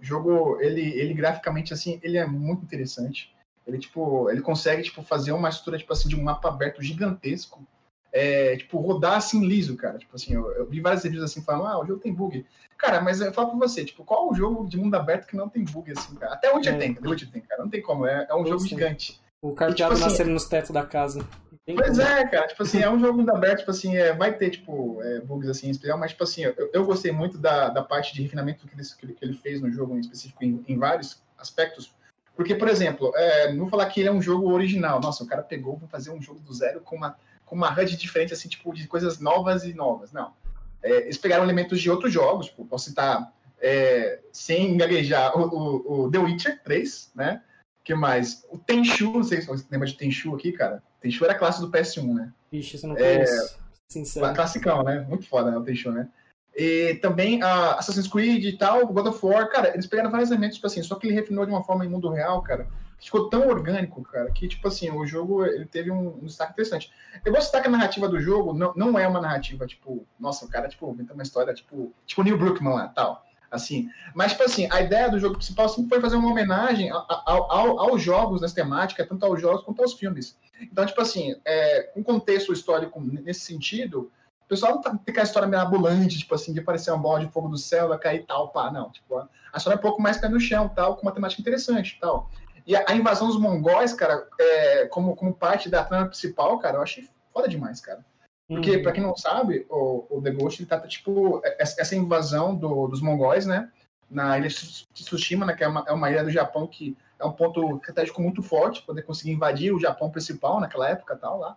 O jogo, ele, ele graficamente, assim, ele é muito interessante. Ele, tipo, ele consegue, tipo, fazer uma estrutura, tipo assim, de um mapa aberto gigantesco. É, tipo, rodar assim liso, cara. Tipo assim, eu, eu vi vários reviews assim falando, ah, o jogo tem bug. Cara, mas eu falo pra você, tipo, qual o jogo de mundo aberto que não tem bug, assim, cara? Até onde É. tem, até onde tem, cara. Não tem como, é, é um jogo Sim. gigante. O cardeado E, tipo assim, nascendo nos tetos da casa. Tem Pois como. é, cara, tipo assim, é um jogo mundo aberto, tipo assim, é, vai ter, tipo, é, bugs assim, especial, mas, tipo assim, eu, eu gostei muito da, da parte de refinamento que ele, que ele, que ele fez no jogo em específico, em, em vários aspectos, porque, por exemplo, é, não vou falar que ele é um jogo original, nossa, o cara pegou, vou fazer um jogo do zero com uma, com uma HUD diferente, assim, tipo, de coisas novas e novas, não. É, eles pegaram elementos de outros jogos, tipo, posso citar, é, sem gaguejar, o, o, o The Witcher 3, né, que mais? O Tenchu, não sei se você lembra de Tenchu aqui, cara. Tenchu era a classe do PS1, né? Isso eu não É, conheço. Sincero. Classicão, né? Muito foda, né? O Tenchu, né? E também a Assassin's Creed e tal, God of War, cara, eles pegaram vários elementos, tipo assim, só que ele refinou de uma forma em mundo real, cara, que ficou tão orgânico, cara, que, tipo assim, o jogo, ele teve um, um destaque interessante. Eu vou citar que a narrativa do jogo não, não é uma narrativa, tipo, nossa, o cara, tipo, inventa uma história, tipo, tipo Neil Brookman lá, tal, assim. Mas, tipo assim, a ideia do jogo principal sempre foi fazer uma homenagem a- a- ao- aos jogos, nessa temática, tanto aos jogos quanto aos filmes. Então, tipo assim, é, um contexto histórico nesse sentido, o pessoal não tá, tem aquela história meio ambulante, tipo assim, de aparecer uma bola de fogo do céu, vai cair tal, pá, não. Tipo, a a história é um pouco mais pé no chão, tal, com uma temática interessante tal. E a, a invasão dos mongóis, cara, é, como, como parte da trama principal, cara, eu achei foda demais, cara. Porque, Uhum. pra quem não sabe, o, o The Ghost, ele trata, tipo, essa essa invasão do- dos mongóis, né? Na ilha de Tsushima, né? Que é uma, é uma ilha do Japão que é um ponto estratégico muito forte, poder conseguir invadir o Japão principal naquela época tal, lá.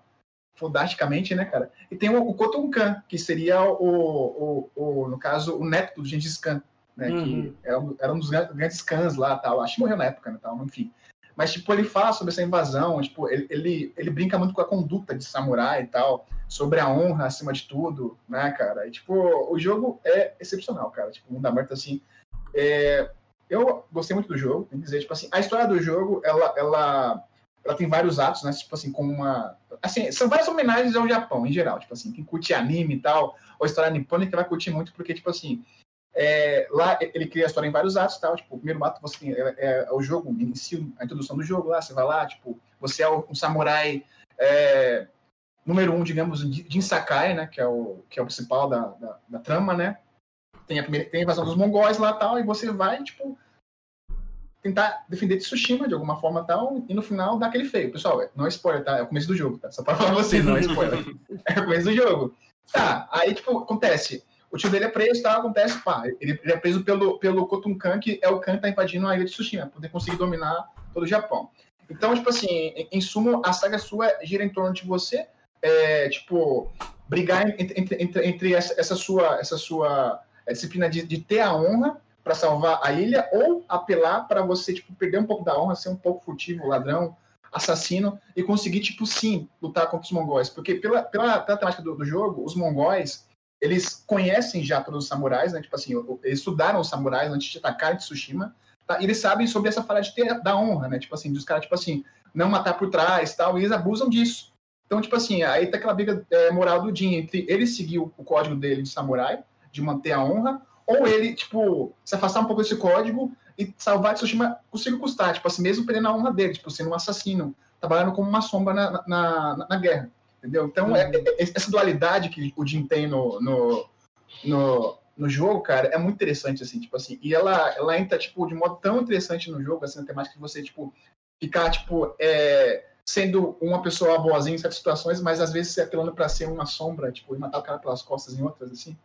Fodasticamente, né, cara? E tem o, o Khotun Khan, que seria o, o, o, no caso, o neto do Gengis Khan, né? Uhum. Que era um, era um dos gran- grandes Khans lá, tal. Acho que morreu na época, né, tal, enfim. Mas, tipo, ele fala sobre essa invasão, tipo, ele, ele, ele brinca muito com a conduta de samurai e tal, sobre a honra acima de tudo, né, cara? E, tipo, o jogo é excepcional, cara. Tipo, mundo aberto, assim. É... eu gostei muito do jogo, tem que dizer, tipo assim, a história do jogo, ela, ela, ela tem vários atos, né? Tipo assim, como uma. Assim, são várias homenagens ao Japão, em geral. Tipo assim, quem curte anime e tal, ou história nipônica vai curtir muito, porque, tipo assim, é, lá ele cria a história em vários atos, tal. Tipo, o primeiro ato você tem, é, é, o jogo si, a introdução do jogo lá, você vai lá, tipo, você é um samurai é, número um, digamos, Jin Sakai, né? Que é o, que é o principal da, da, da trama, né? Tem a, primeira, tem a invasão dos mongóis lá tal, e você vai, tipo, tentar defender Tsushima de alguma forma tal, e no final dá aquele feio. Pessoal, não é spoiler, tá? É o começo do jogo, tá? Só pra falar pra vocês, não é spoiler. é o começo do jogo. Tá, aí, tipo, acontece. O tio dele é preso, tá? Acontece, pá. Ele, ele é preso pelo, pelo Kotun Khan, que é o Khan que tá invadindo a ilha de Tsushima, pra poder conseguir dominar todo o Japão. Então, tipo assim, em, em sumo, a saga sua gira em torno de você, é, tipo, brigar entre, entre, entre, entre essa, essa, sua, essa sua disciplina de, de ter a honra para salvar a ilha ou apelar para você tipo perder um pouco da honra, ser um pouco furtivo, ladrão, assassino e conseguir tipo sim lutar contra os mongóis, porque pela pela, pela temática do, do, jogo, os mongóis eles conhecem já todos os samurais, né? Tipo assim, eles estudaram os samurais antes de atacar Tsushima, tá? E eles sabem sobre essa falha de ter da honra, né? Tipo assim, dos caras tipo assim, não matar por trás, tal, e eles abusam disso. Então, tipo assim, aí tá aquela briga é, moral do Jin entre ele seguir o, o código dele de samurai, de manter a honra, ou ele, tipo, se afastar um pouco desse código e salvar Tsushima consigo custar, tipo assim, mesmo perdendo a honra dele, tipo, sendo um assassino, trabalhando como uma sombra na, na, na, na guerra, entendeu? Então, é, uhum. é, essa dualidade que o Jin tem no, no, no, no, jogo, cara, é muito interessante, assim, tipo assim, e ela, ela entra, tipo, de modo tão interessante no jogo, assim, na temática que você, tipo, ficar, tipo, é, sendo uma pessoa boazinha em certas situações, mas às vezes apelando para ser uma sombra, tipo, e matar o cara pelas costas em outras, assim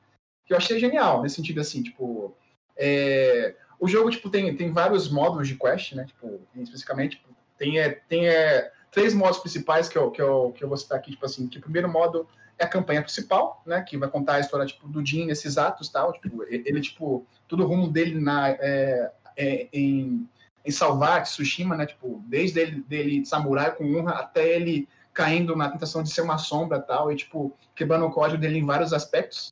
que eu achei genial, nesse sentido assim, tipo. É, o jogo, tipo, tem, tem vários módulos de quest, né? Tipo, especificamente, tipo, tem, é, tem é, três modos principais que eu, que, eu, que eu vou citar aqui, tipo assim, que o primeiro modo é a campanha principal, né? Que vai contar a história, tipo, do Jin nesses atos tal. Tipo, ele, tipo, todo o rumo dele na, é, é, em, em salvar Tsushima, né? Tipo, desde ele dele samurai com honra até ele caindo na tentação de ser uma sombra tal, e, tipo, quebrando o código dele em vários aspectos.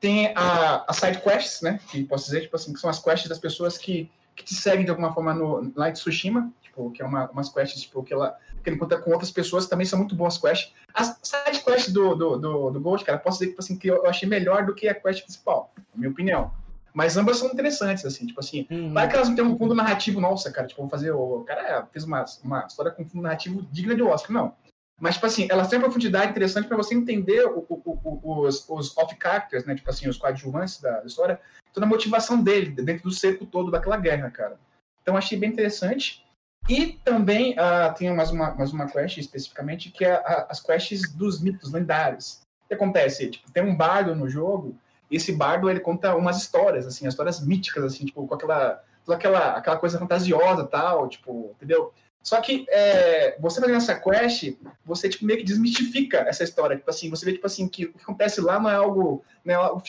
Tem a, a side quests, né? Que posso dizer, tipo assim, que são as quests das pessoas que, que te seguem de alguma forma no, lá em Tsushima, tipo, que é uma, umas quests, tipo, que ela que ele conta com outras pessoas, também são muito boas quests. As side quests do, do, do, do Gold, cara, posso dizer tipo assim, que eu achei melhor do que a quest principal, na minha opinião. Mas ambas são interessantes, assim, tipo assim, uhum. vai que elas não têm um fundo narrativo, nossa, cara, tipo, vou fazer, o cara fez uma, uma história com fundo narrativo digna de Oscar, não. Mas, tipo assim, ela tem uma profundidade interessante para você entender o, o, o, os, os off-characters, né? Tipo assim, os coadjuvantes da história, toda a motivação dele, dentro do cerco todo daquela guerra, cara. Então, achei bem interessante. E também uh, tem mais uma, mais uma quest especificamente, que é a, as quests dos mitos lendários. O que acontece? Tipo, tem um bardo no jogo, e esse bardo ele conta umas histórias, assim, histórias míticas, assim, tipo, com aquela, aquela, aquela coisa fantasiosa tal, tipo, entendeu? Só que é, você fazendo essa quest, você tipo, meio que desmistifica essa história. Tipo assim, você vê tipo assim, que o que acontece lá não é algo, não é algo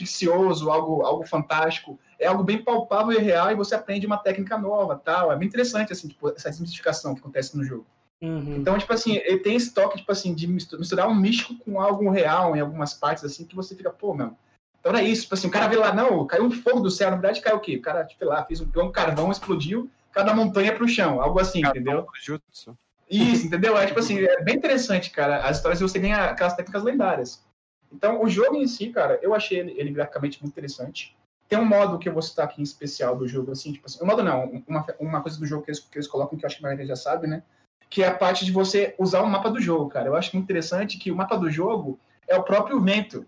algo, algo fantástico. É algo bem palpável e real e você aprende uma técnica nova, tal. É bem interessante assim, tipo, essa desmistificação que acontece no jogo. Uhum. Então, tipo assim, ele tem esse toque, tipo assim, de misturar um místico com algo real em algumas partes, assim, que você fica, pô, meu, então era isso, tipo assim, o cara vê lá, não, caiu um fogo do céu, na verdade caiu o quê? O cara, tipo, lá, fez um, um carvão, explodiu, cada montanha para o chão, algo assim, entendeu? Jutsu. Isso, entendeu? É tipo assim, é bem interessante, cara. As histórias você ganha aquelas técnicas lendárias. Então, o jogo em si, cara, eu achei ele, ele graficamente muito interessante. Tem um modo que eu vou citar aqui em especial do jogo, assim, tipo assim, um modo não, uma, uma coisa do jogo que eles, que eles colocam que eu acho que a maioria já sabe, né? Que é a parte de você usar o mapa do jogo, cara. Eu acho muito interessante que o mapa do jogo é o próprio vento.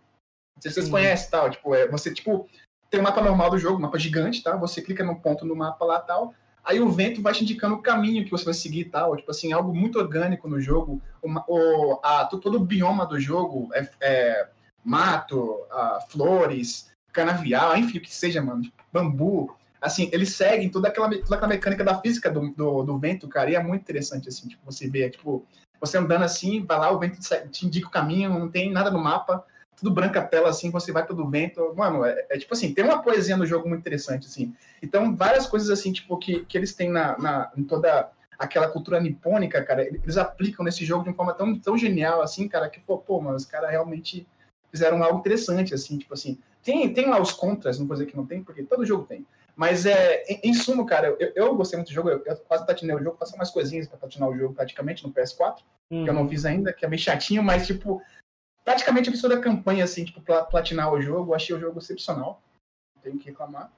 Não sei se vocês Sim. conhecem, tal, tipo, é, você, tipo, tem o um mapa normal do jogo, um mapa gigante, tá? Você clica no ponto no mapa lá, tal, aí o vento vai te indicando o caminho que você vai seguir e tal. Tipo assim, algo muito orgânico no jogo. O, a, todo o bioma do jogo é, é mato, a, flores, canavial, enfim, o que seja, mano. Tipo, bambu. Assim, eles seguem toda aquela, toda aquela mecânica da física do, do, do, vento, cara, e é muito interessante, assim, tipo, você vê, tipo, você andando assim, vai lá, o vento te indica o caminho, não tem nada no mapa, tudo branca tela, assim, você vai pelo vento. Mano, é, é, tipo assim, tem uma poesia no jogo muito interessante, assim. Então, várias coisas, assim, tipo, que, que eles têm na, na, em toda aquela cultura nipônica, cara, eles aplicam nesse jogo de uma forma tão, tão genial, assim, cara, que, pô, pô mano, os caras realmente fizeram algo interessante, assim, tipo assim. Tem, tem lá os contras, não vou dizer que não tem, porque todo jogo tem. Mas é, em, em sumo, cara, eu, eu gostei muito do jogo, eu, eu quase platinei o jogo, passei umas coisinhas pra platinar o jogo praticamente no PS4, Uhum. que eu não fiz ainda, que é bem chatinho, mas tipo, praticamente eu fiz toda a campanha assim, tipo, pra platinar o jogo, eu achei o jogo excepcional. Não tenho que reclamar.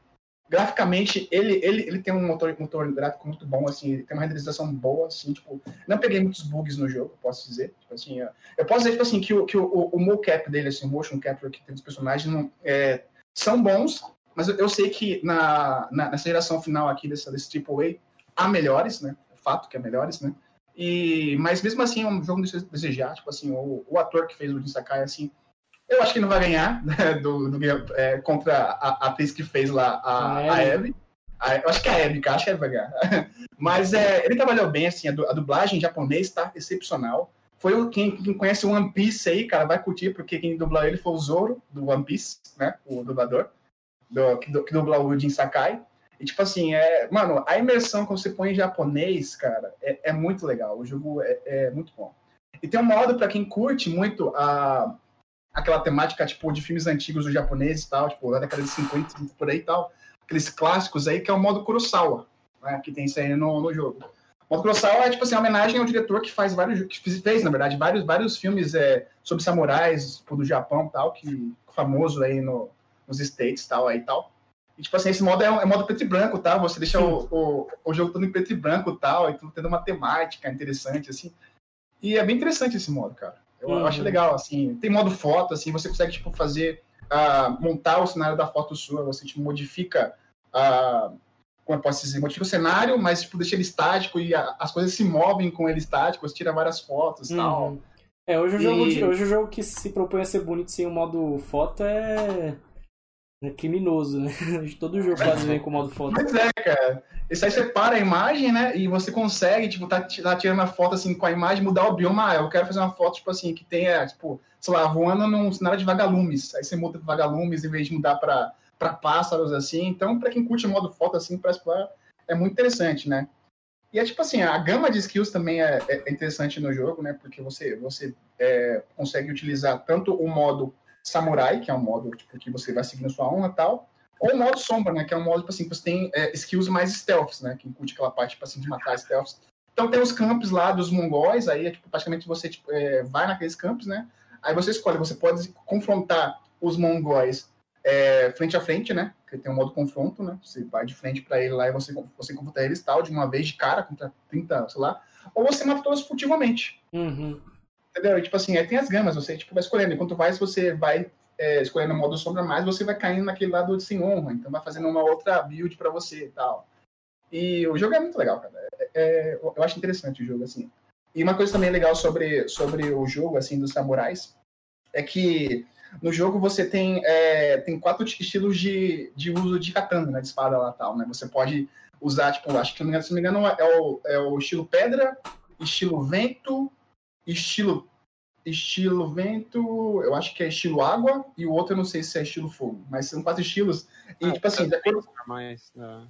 Graficamente, ele, ele, ele tem um motor, motor gráfico muito bom, assim, tem uma renderização boa, assim, tipo, não peguei muitos bugs no jogo, posso dizer, tipo assim, é- eu posso dizer, tipo assim, que o, que o, o, o mocap dele, assim, o motion capture que tem dos personagens, não, é, são bons, mas eu, eu sei que na, na, nessa geração final aqui dessa, desse AAA, há melhores, né, fato que há melhores, né, e, mas mesmo assim, é um jogo de se desejar, tipo assim, o, o ator que fez o Jin Sakai, assim, eu acho que não vai ganhar né, do, do, é, contra a, a atriz que fez lá a, A a Abby. A- eu acho que é a Abby, cara, acho que a Abby vai ganhar. Mas é, ele trabalhou bem, assim, a, a dublagem em japonês tá excepcional. Foi o, quem, quem conhece o One Piece aí, cara, vai curtir, porque quem dublou ele foi o Zoro, do One Piece, né? O dublador, do, que, du- que dubla o Jin Sakai. E, tipo assim, é, mano, a imersão que você põe em japonês, cara, é, é muito legal. O jogo é, é muito bom. E tem um modo pra quem curte muito a, aquela temática, tipo, de filmes antigos do japonês e tal, tipo, da década de 50, por aí e tal, aqueles clássicos aí, que é o modo Kurosawa, né, que tem isso aí no, no jogo. O modo Kurosawa é, tipo assim, uma homenagem ao diretor que faz vários, que fez- na verdade, vários, vários filmes é, sobre samurais, tipo, do Japão e tal, que famoso aí no, nos States e tal, aí tal. E, tipo assim, esse modo é, é modo preto e branco, tá? Você deixa o, o, o jogo todo em preto e branco e tal, e tudo tendo uma temática interessante, assim. E é bem interessante esse modo, cara. Eu Uhum. acho legal, assim. Tem modo foto, assim, você consegue, tipo, fazer, ah, montar o cenário da foto sua, você, tipo, modifica, ah, como eu posso dizer, modifica o cenário, mas, tipo, deixa ele estático e a- as coisas se movem com ele estático, você tira várias fotos e tal. Uhum. É, hoje o, jogo, hoje o jogo que se propõe a ser bonito sem o modo foto é, é criminoso, né? Todo jogo quase vem com modo foto. Pois é, cara. Isso aí separa a imagem, né? E você consegue, tipo, tá, tá tirando a foto assim com a imagem, mudar o bioma. Ah, eu quero fazer uma foto, tipo assim, que tenha, tipo, sei lá, voando num cenário de vagalumes. Aí você muda pra vagalumes em vez de mudar pra, pra pássaros, assim. Então, pra quem curte o modo foto, assim, pra explorar, é muito interessante, né? E é tipo assim, a gama de skills também é, é interessante no jogo, né? Porque você, você é, consegue utilizar tanto o modo samurai, que é um modo tipo, que você vai seguindo sua honra e tal, ou o modo sombra, né? Que é um modo tipo assim, que você tem é, skills mais stealths, né? Que incute aquela parte tipo assim, de matar stealths. Então tem os campos lá dos mongóis, aí é, tipo, praticamente você tipo, é, vai naqueles campos, né? Aí você escolhe, você pode confrontar os mongóis é, frente a frente, né? Porque tem um modo confronto, né? Você vai de frente para ele lá e você, você confronta eles tal, de uma vez de cara, contra 30, sei lá. Ou você mata todos furtivamente. Uhum. Entendeu? E, tipo assim, aí tem as gamas, você tipo, vai escolhendo. Enquanto mais você vai é, escolhendo o modo sombra, mais você vai caindo naquele lado de sem honra. Então vai fazendo uma outra build para você e tal. E o jogo é muito legal, cara. É- é- eu acho interessante o jogo, assim. E uma coisa também legal sobre, sobre o jogo, assim, dos samurais, é que no jogo você tem, é, tem quatro estilos de, de uso de katana, né, de espada lá tal, né? Você pode usar, tipo, acho que, se não me engano é, o, é o estilo pedra, estilo vento, estilo estilo vento, eu acho que é estilo água, e o outro eu não sei se é estilo fogo, mas são quatro estilos. E, Ah, tipo assim, de acordo... Mais, ah,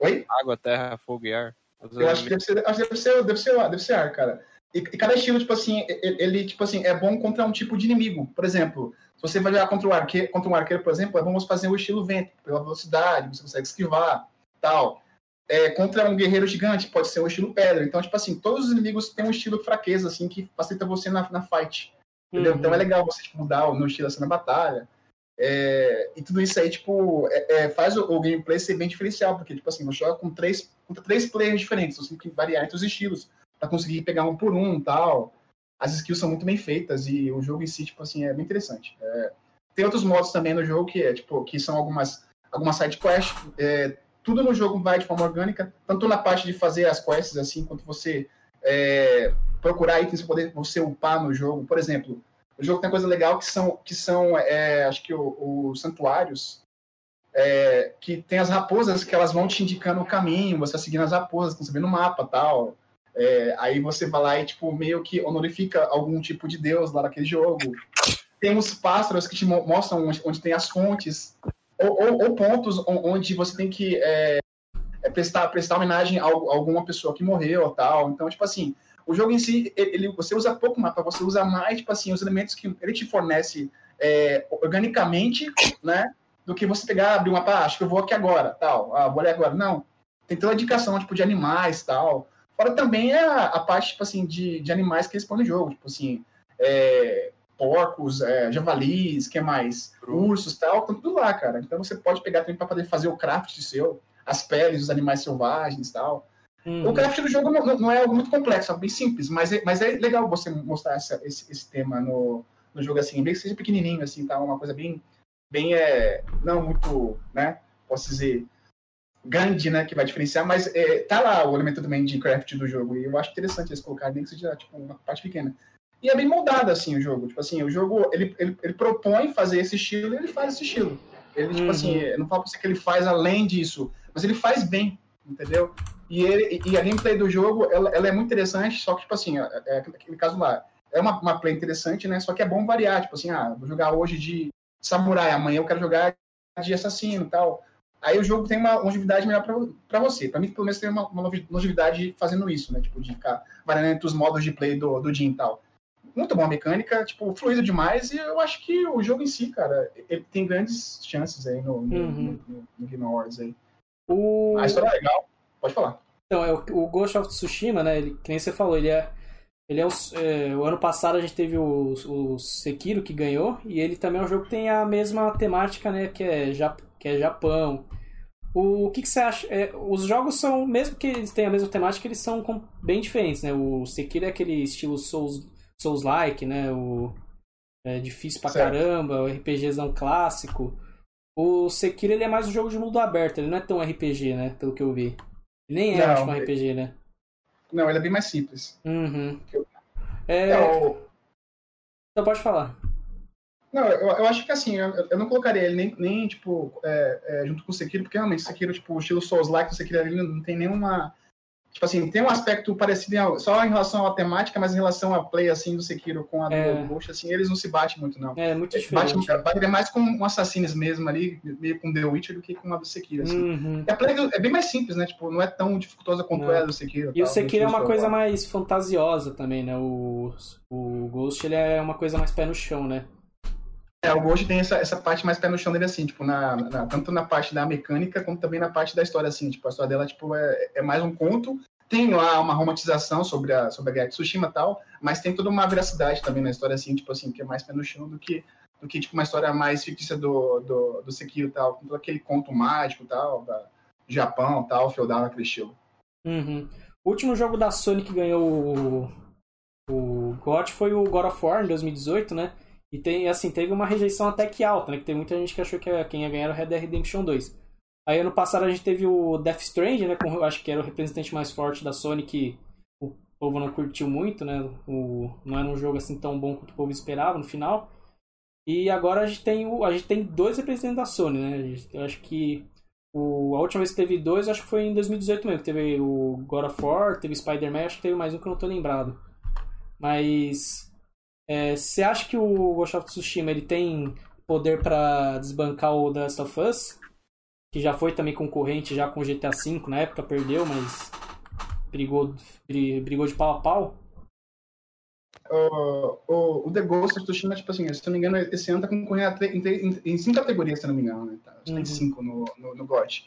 Oi? água, terra, fogo e ar. Eu acho que deve ser, acho que deve ser, deve ser, deve ser ar, cara. E, e cada estilo, tipo assim, ele, ele, tipo assim, é bom contra um tipo de inimigo. Por exemplo, se você vai jogar contra um arqueiro, contra um arqueiro, por exemplo, é bom você fazer o estilo vento, pela velocidade, você consegue esquivar, tal. É, contra um guerreiro gigante, pode ser o estilo pedra. Então, tipo assim, todos os inimigos têm um estilo fraqueza, assim, que facilita você na, na fight. Entendeu? Uhum. Então é legal você tipo, mudar o no estilo assim na batalha. É, e tudo isso aí, tipo, é- é, faz o, o gameplay ser bem diferencial, porque, tipo assim, você joga com três, contra três players diferentes, você tem que variar entre os estilos, pra conseguir pegar um por um tal. As skills são muito bem feitas e o jogo em si, tipo assim, é bem interessante. É, tem outros modos também no jogo que, é, tipo, que são algumas, algumas side quests. Tudo no jogo vai de forma orgânica, tanto na parte de fazer as quests, assim, quanto você é, procurar itens para poder você upar no jogo. Por exemplo, o jogo tem coisa legal que são, que são é, acho que os santuários, é, que tem as raposas que elas vão te indicando o caminho, você tá seguindo as raposas, estão sabendo o mapa tal. É, aí você vai lá e, tipo, meio que honorifica algum tipo de deus lá naquele jogo. Tem os pássaros que te mo- mostram onde, onde tem as fontes, ou, ou- ou pontos on- onde você tem que é, é, prestar, prestar homenagem a, al- alguma pessoa que morreu tal. Então, tipo assim, o jogo em si, ele, você usa pouco mapa, você usa mais, tipo assim, os elementos que ele te fornece é, organicamente, né? do que você pegar, abrir uma pá, acho que eu vou aqui agora, tal, ah, vou ali agora. Não. Tem toda a indicação, tipo, de animais, tal. Fora também a, a parte, tipo assim, de, de animais que eles põem no jogo, tipo assim, é, porcos, é, javalis, que mais? Ursos tal, tá tudo lá, cara. Então você pode pegar também para poder fazer o craft seu, as peles dos animais selvagens tal. Uhum. O craft do jogo não, não, é algo muito complexo, é bem simples, mas é, mas é legal você mostrar essa, esse, esse tema no, no jogo assim, bem que seja pequenininho, assim, tá? Uma coisa bem, bem é, não muito, né? Posso dizer, grande, né? Que vai diferenciar, mas é, tá lá o elemento também de craft do jogo, e eu acho interessante eles colocarem, nem que seja tipo uma parte pequena. E é bem moldado, assim, o jogo. Tipo assim, o jogo, ele, ele, ele propõe fazer esse estilo e ele faz esse estilo. Ele, tipo assim, uhum. eu não falo pra você que ele faz além disso, mas ele faz bem, entendeu? E, ele, e a gameplay do jogo, ela, ela é muito interessante, só que, tipo assim, é, é aquele caso lá, é uma, uma play interessante, né? Só que é bom variar, tipo assim, ah, vou jogar hoje de samurai, amanhã eu quero jogar de assassino e tal. Aí o jogo tem uma longevidade melhor para você. Para mim, pelo menos, tem uma, uma longevidade fazendo isso, né? Tipo, de ficar variando entre os modos de play do, do Jin e tal muito boa mecânica, tipo, fluido demais, e eu acho que o jogo em si, cara, ele tem grandes chances aí no, no, uhum. no, no Game Awards aí. O... A história é legal, pode falar. Então, é o, o Ghost of Tsushima, né, ele, que nem você falou, ele é ele é o, é, o ano passado a gente teve o, o Sekiro que ganhou e ele também é um jogo que tem a mesma temática, né, que é, que é Japão. O, o que, que você acha? É, os jogos são, mesmo que eles tenham a mesma temática, eles são bem diferentes, né? O Sekiro é aquele estilo Souls Souls-like, né? O é difícil pra certo. caramba, o RPGzão clássico. O Sekiro ele é mais um jogo de mundo aberto, ele não é tão RPG, né? Pelo que eu vi. Ele nem é não, um RPG, né? Não, ele é bem mais simples. Uhum. É... Eu... Então pode falar. Não, eu, eu acho que assim, eu, eu não colocaria ele nem, nem tipo, é, é, junto com o Sekiro, porque realmente o Sekiro, tipo, o estilo Souls-like do Sekiro ali não tem nenhuma Tipo assim, tem um aspecto parecido em, só em relação à temática, mas em relação a play assim do Sekiro com a é. do Ghost, assim, eles não se batem muito, não. É, muito diferente. Bate, bate mais com um Assassins mesmo ali, meio com The Witcher, do que com a do Sekiro, assim. Uhum. a play é bem mais simples, né? Tipo, não é tão dificultosa quanto não. é a do Sekiro. E tal, o Sekiro é uma coisa mais fantasiosa também, né? O, o Ghost, ele é uma coisa mais pé no chão, né? É, o Ghost tem essa, essa parte mais pé no chão dele, assim, tipo, na, na, tanto na parte da mecânica, como também na parte da história, assim, tipo, a história dela, tipo, é, é mais um conto, tem lá uma romantização sobre a, sobre a guerra de Tsushima e tal, mas tem toda uma veracidade também na história, assim, tipo assim, que é mais pé no chão do que, do que tipo, uma história mais fictícia do, do, do Sekiro e tal, com todo aquele conto mágico e tal, da Japão tal, feudal naquele estilo. Uhum. O último jogo da Sony que ganhou o, o GOT foi o God of War, em 2018, né? E tem, assim, teve uma rejeição até que alta, né? Que tem muita gente que achou que quem ia ganhar era o Red Dead Redemption 2. Aí ano passado a gente teve o Death Stranding, né? Com, acho que era o representante mais forte da Sony que o povo não curtiu muito, né? O, não era um jogo assim tão bom quanto o povo esperava no final. E agora a gente tem, o, a gente tem dois representantes da Sony, né? Eu acho que o, a última vez que teve dois, acho que foi em 2018 mesmo. Teve o God of War, teve Spider-Man, acho que teve mais um que eu não tô lembrado. Mas é, você acha que o Ghost of Tsushima ele tem poder para desbancar o The Last of Us? que já foi também concorrente já com GTA V na época, perdeu, mas brigou, brigou de pau a pau. Uh, o, o The Ghost of Tsushima, tipo assim, se não me engano, esse ano tá concorrendo em, em, em, cinco categorias, se não me engano, né? Tá, uhum. Tem cinco no, no, no GOT.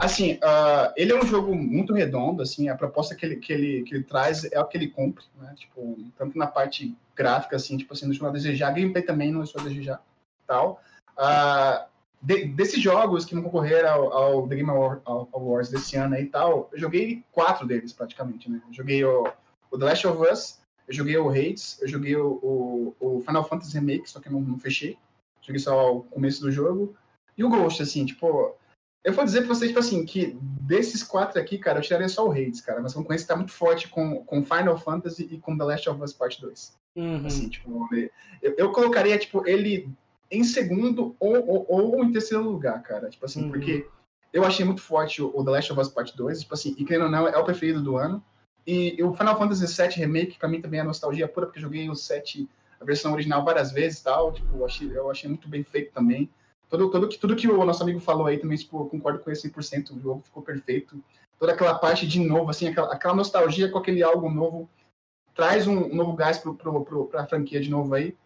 Assim, uh, ele é um jogo muito redondo, assim, a proposta que ele, que ele, que ele traz é o que ele cumpre, né? Tipo, tanto na parte gráfica, assim, tipo assim, não deixa a desejar, gameplay também não deixa a desejar, tal. Uh, de, desses jogos que vão concorrer ao, ao The Game Awards desse ano e tal, eu joguei quatro deles praticamente, né? Eu joguei o, o The Last of Us, eu joguei o Hades, eu joguei o, o, o Final Fantasy Remake, só que não, não, fechei. Joguei só o começo do jogo. E o Ghost, assim, tipo... Eu vou dizer pra vocês, tipo assim, que desses quatro aqui, cara, eu tiraria só o Hades, cara. Mas concorrência tá muito forte com, com Final Fantasy e com The Last of Us Part 2. Uhum. Assim, tipo, eu, eu colocaria, tipo, ele em segundo ou, ou, ou, em terceiro lugar, cara. Tipo assim, uhum. porque eu achei muito forte o, The Last of Us Part 2, tipo assim, e querendo ou não, é o preferido do ano. E, e o Final Fantasy VII Remake, pra mim, também é nostalgia pura, porque eu joguei o 7, a versão original, várias vezes tal. Tipo, eu achei, eu achei muito bem feito também. Tudo, tudo, tudo que o nosso amigo falou aí também, tipo, eu concordo com ele 100%. O jogo ficou perfeito. Toda aquela parte de novo, assim, aquela, aquela nostalgia com aquele algo novo, traz um, um novo gás pro, pro, pro, pra franquia de novo aí.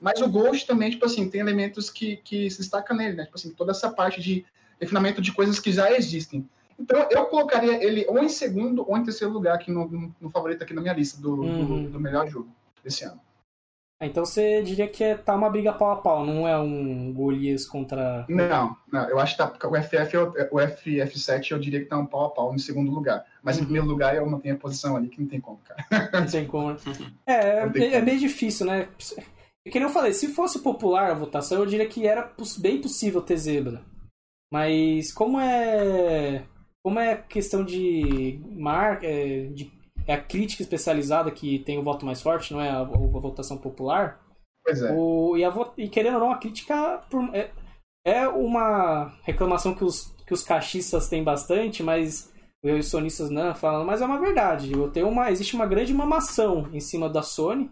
Mas o Ghost também, tipo assim, tem elementos que, que se destacam nele, né? Tipo assim, toda essa parte de refinamento de coisas que já existem. Então, eu colocaria ele ou em segundo ou em terceiro lugar aqui no, no, no favorito aqui na minha lista do, Uhum. do, do melhor jogo desse ano. Ah, Então você diria que é, tá uma briga pau a pau, não é um Golias contra. Não, não, eu acho que tá, o FF, o FF7 eu diria que tá um pau a pau em segundo lugar. Mas Uhum. em primeiro lugar eu mantenho a posição ali, que não tem como, cara. Não tem como. É, Não tem é, é como. meio difícil, né? É que nem eu falei, se fosse popular a votação, eu diria que era bem possível ter zebra. Mas como é. Como é questão de marca. É, de, é a crítica especializada que tem o voto mais forte, não é a, a votação popular. Pois é. O, e, a e querendo ou não, a crítica por- é, é uma reclamação que os, que os cachistas têm bastante, mas eu os sonistas não falando, mas é uma verdade. Eu tenho uma, existe uma grande mamação em cima da Sony.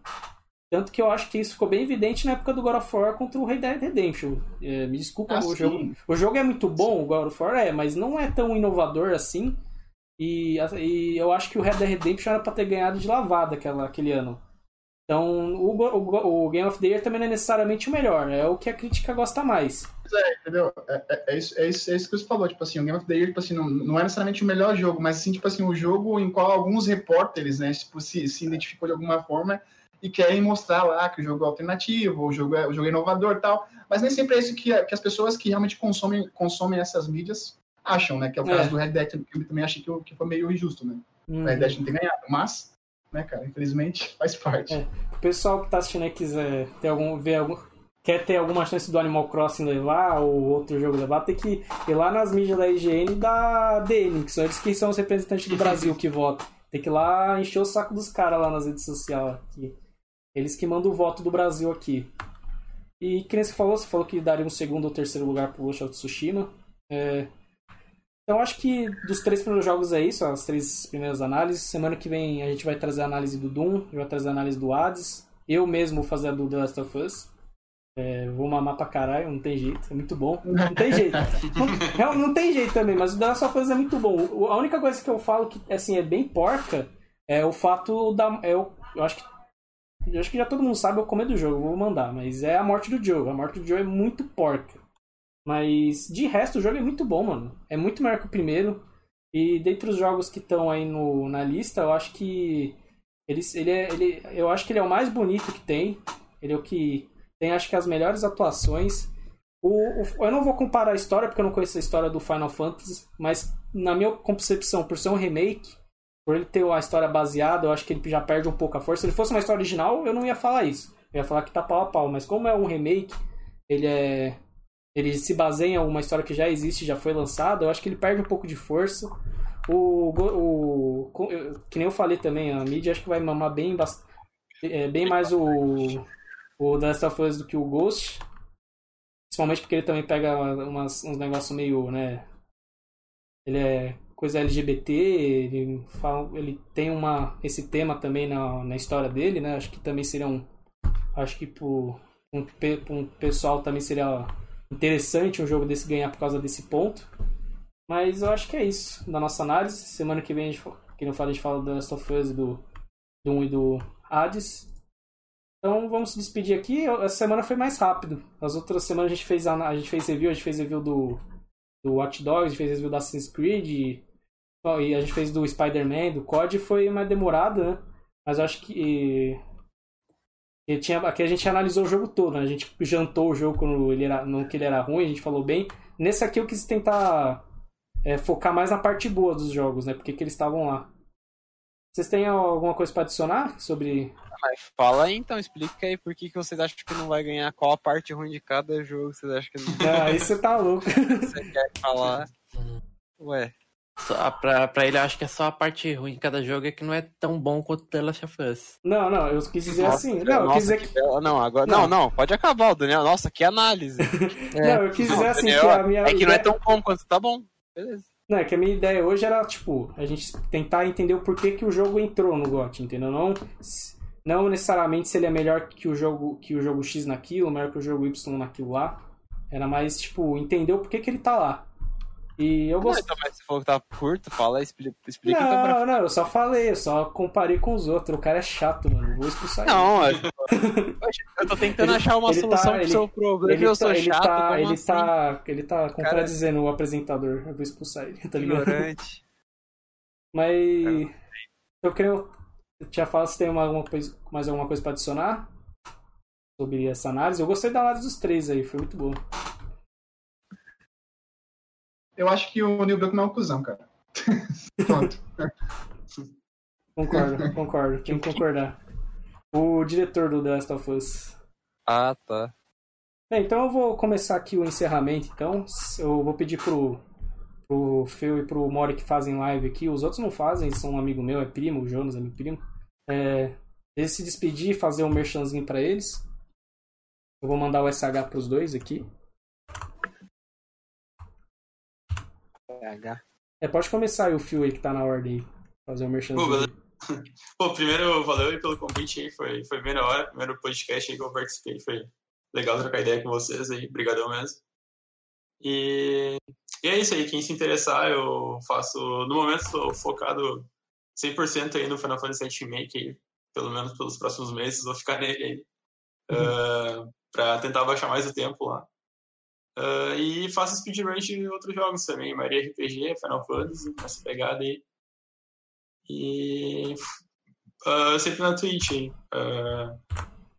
Tanto que eu acho que isso ficou bem evidente na época do God of War contra o Red Dead Redemption. É, me desculpa, Ah, o sim. jogo, o jogo é muito bom, o God of War é, mas não é tão inovador assim. E, e eu acho que o Red Dead Redemption era pra ter ganhado de lavada aquela, aquele ano. Então, o, o, o Game of the Year também não é necessariamente o melhor, é o que a crítica gosta mais. Entendeu? É, é- é isso, é, isso, é isso que você falou, tipo assim, o Game of the Year, tipo assim, não, não é necessariamente o melhor jogo, mas sim, tipo assim, o jogo em qual alguns repórteres, né, tipo, se, se identificou de alguma forma e querem mostrar lá que o jogo é alternativo, o jogo é, o jogo é inovador tal, mas nem sempre é isso que, que as pessoas que realmente consomem, consomem essas mídias acham, né, que é o caso É. do Red Dead, que eu também achei que, que foi meio injusto, né, Uhum. o Red Dead não tem ganhado, mas, né, cara, infelizmente faz parte. É. O pessoal que tá assistindo aí quiser ter algum, ver algum, quer ter alguma chance do Animal Crossing levar ou outro jogo levar, tem que ir lá nas mídias da IGN e da DN, que são eles que são os representantes do Brasil que votam. Tem que ir lá encher o saco dos caras lá nas redes sociais. Aqui. Eles que mandam o voto do Brasil aqui. E que nem você falou, você falou que daria um segundo ou terceiro lugar pro Ghost of Tsushima. É, Então acho que dos três primeiros jogos é isso, as três primeiras análises. Semana que vem a gente vai trazer a análise do Doom, vai trazer a análise do Hades. Eu mesmo vou fazer a do The Last of Us. É, vou mamar pra caralho, não tem jeito, é muito bom. Não tem jeito. Não, não tem jeito também, mas o The Last of Us é muito bom. A única coisa que eu falo que assim, é bem porca é o fato da. É o, eu acho que. Eu acho que já todo mundo sabe o começo do jogo, vou mandar, mas é a morte do Joe. A morte do Joe é muito porca. Mas de resto o jogo é muito bom, mano. É muito melhor que o primeiro. E dentre os jogos que estão aí no, na lista, eu acho que ele, ele, é, ele, eu acho que ele é o mais bonito que tem. Ele é o que tem, acho que as melhores atuações. O, o- eu não vou comparar a história porque eu não conheço a história do Final Fantasy, mas na minha concepção, por ser um remake, por ele ter uma história baseada, eu acho que ele já perde um pouco a força. Se ele fosse uma história original, eu não ia falar isso. Eu ia falar que tá pau a pau, mas como é um remake, ele é ele se baseia em uma história que já existe, já foi lançada, eu acho que ele perde um pouco de força. O, o, que nem eu falei também, a mídia acho que vai mamar bem, é, bem mais o, o The Last of Us do que o Ghost. Principalmente porque ele também pega umas, uns negócios meio, né? Ele é coisa LGBT, ele, fala, ele tem uma, esse tema também na, na história dele, né? Acho que também seria um. Acho que pro, um, um pessoal também seria interessante um jogo desse ganhar por causa desse ponto. Mas eu acho que é isso da nossa análise. Semana que vem, a gente, que não fala, a gente fala do Last of Us, do, do 1 e do Hades. Então vamos se despedir aqui. Essa semana foi mais rápido. As outras semanas a gente fez, a, a gente fez review, a gente fez review do, do Watch Dogs, a gente fez review do Assassin's Creed e, e a gente fez do Spider-Man, do COD, foi mais demorado, né? Mas eu acho que e tinha, aqui a gente analisou o jogo todo, né? A gente jantou o jogo quando ele era, não que ele era ruim, a gente falou bem. Nesse aqui eu quis tentar é, focar mais na parte boa dos jogos, né? Porque que eles estavam lá. Vocês têm alguma coisa para adicionar sobre. Mas fala aí então, explica aí por que, que vocês acham que não vai ganhar, qual a parte ruim de cada jogo vocês acham que não Ah, isso você tá louco. você quer falar. Uhum. Ué, Só, pra, pra ele, eu acho que é só a parte ruim de cada jogo é que não é tão bom quanto The Last of Us. Não, não, eu quis dizer Nossa, assim. Não, eu nossa, quis dizer que. que Não, agora. Não. Não. não, pode acabar, o Daniel. Nossa, que análise. Não, eu quis dizer Não, assim Daniel, que a minha. é que não é tão bom quanto tá bom. Beleza. Não, é que a minha ideia hoje era, tipo, a gente tentar entender o porquê que o jogo entrou no GOT, entendeu? Não, não necessariamente se ele é melhor que o jogo que o jogo X naquilo, melhor que o jogo Y naquilo lá. Era mais, tipo, entender o porquê que ele tá lá. E eu Não, gostei. então, mas você falou que tá curto, fala, explica, explica então pra Não, não, eu só falei, eu só comparei com os outros. O cara é chato, mano. Vou expulsar ele. Não, é- Eu tô tentando Ele- achar uma tá- solução pro ele- seu problema Ele eu sou tá, ele, chato. tá, ele, assim? tá, ele tá contradizendo o apresentador. Eu vou expulsar ele, tá ligado? ignorante. Mas eu creio. Tia Fala se tem uma- alguma coisa, mais alguma coisa pra adicionar sobre essa análise. Eu gostei da análise dos três aí, foi muito boa. Eu acho que o Neil Druckmann é um cuzão, cara. Pronto. Concordo, concordo. Tem que concordar. O diretor do The Last of Us. Ah, tá. Bem, então eu vou começar aqui o encerramento, então. Eu vou pedir pro, pro Phil e pro Mori que fazem live aqui. Os outros não fazem, são um amigo meu, é primo, o Jonas é meu primo. É, eles se despedir, fazer um merchanzinho pra eles. Eu vou mandar o SH pros dois aqui. É, pode começar aí o Phil aí que tá na ordem aí. Fazer o merchanzinho. beleza. Pô, primeiro, valeu aí pelo convite aí, foi, foi bem na hora. Primeiro podcast aí que eu participei, foi legal trocar ideia com vocês aí, brigadão mesmo. E, e é isso aí, quem se interessar, eu faço, no momento estou focado 100% aí no Final Fantasy VII Remake, aí, pelo menos pelos próximos meses, vou ficar nele aí, ah, pra tentar baixar mais o tempo lá. Ah, e faço speedrun de outros jogos também, Maria RPG, Final Fantasy, nessa pegada aí. E ah, sempre na Twitch. Ah,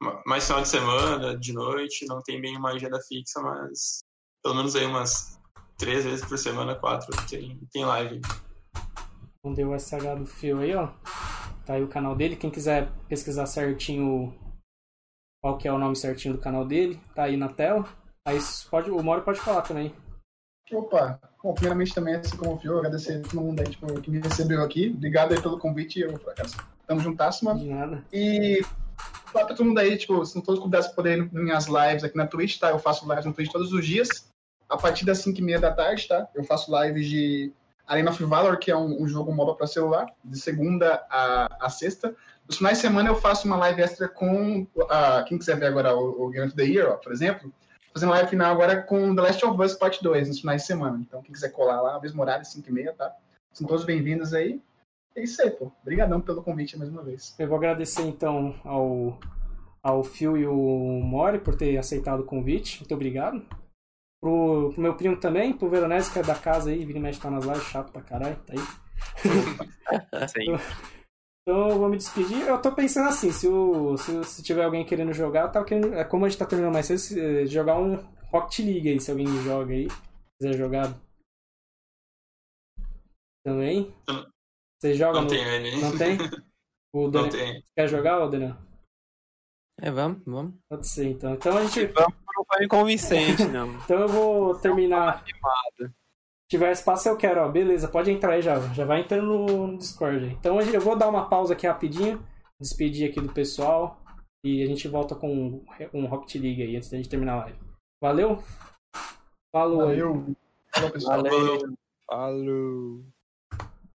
ma- mais final de semana, de noite, não tem bem uma agenda fixa, mas pelo menos aí umas três vezes por semana, quatro, tem, tem live. Mandei o SH do Phil aí, ó. Tá aí o canal dele. Quem quiser pesquisar certinho qual que é o nome certinho do canal dele, tá aí na tela. Aí pode, o Mori pode falar também. Opa, bom, primeiramente também, assim como o Fio, agradecer a todo mundo aí, tipo, que me recebeu aqui. Obrigado aí pelo convite, eu, por acaso, tamo juntasso, mano. De nada. E falar pra todo mundo aí, tipo, se não todos pudessem poder ir nas minhas lives aqui na Twitch, tá? Eu faço lives no Twitch todos os dias, a partir das 5 e meia da tarde, tá? Eu faço lives de Arena of Valor, que é um, um jogo MOBA pra celular, de segunda a, a sexta. Nos finais de semana eu faço uma live extra com, ah, quem quiser ver agora o, o Game of the Year, ó, por exemplo, fazendo live final agora com The Last of Us Part 2, nos finais de semana. Então, quem quiser colar lá, mesmo horário, 5 e meia, tá? São todos bem-vindos aí. É isso aí, pô. Obrigadão pelo convite mais uma vez. Eu vou agradecer então ao, ao Phil e o Mori por ter aceitado o convite. Muito obrigado. Pro, pro meu primo também, pro Veronese, que é da casa aí, vira e mexe tá nas lives, chato pra caralho, tá aí. Sim. Então eu vou me despedir. Eu tô pensando assim, se, o, se, se tiver alguém querendo jogar, eu tava querendo. é Como a gente tá terminando mais cedo, se, eh, jogar um Rocket League aí, se alguém joga aí, quiser jogar. Também. Você joga Não no. tem ele. Não tem? O Não tem. Quer jogar, Daniel? É, vamos, vamos. Pode ser, então. Então a gente. Vamos não foi inconvincente, não. Então eu vou terminar. Animado. Se tiver espaço, eu quero, ó. Beleza, pode entrar aí já. Já vai entrando no no Discord aí. Então eu vou dar uma pausa aqui rapidinho. Despedir aqui do pessoal. E a gente volta com um Rocket League aí antes da gente terminar a live. Valeu? Falou aí. Valeu. Falou, pessoal. Valeu. Valeu. Falou.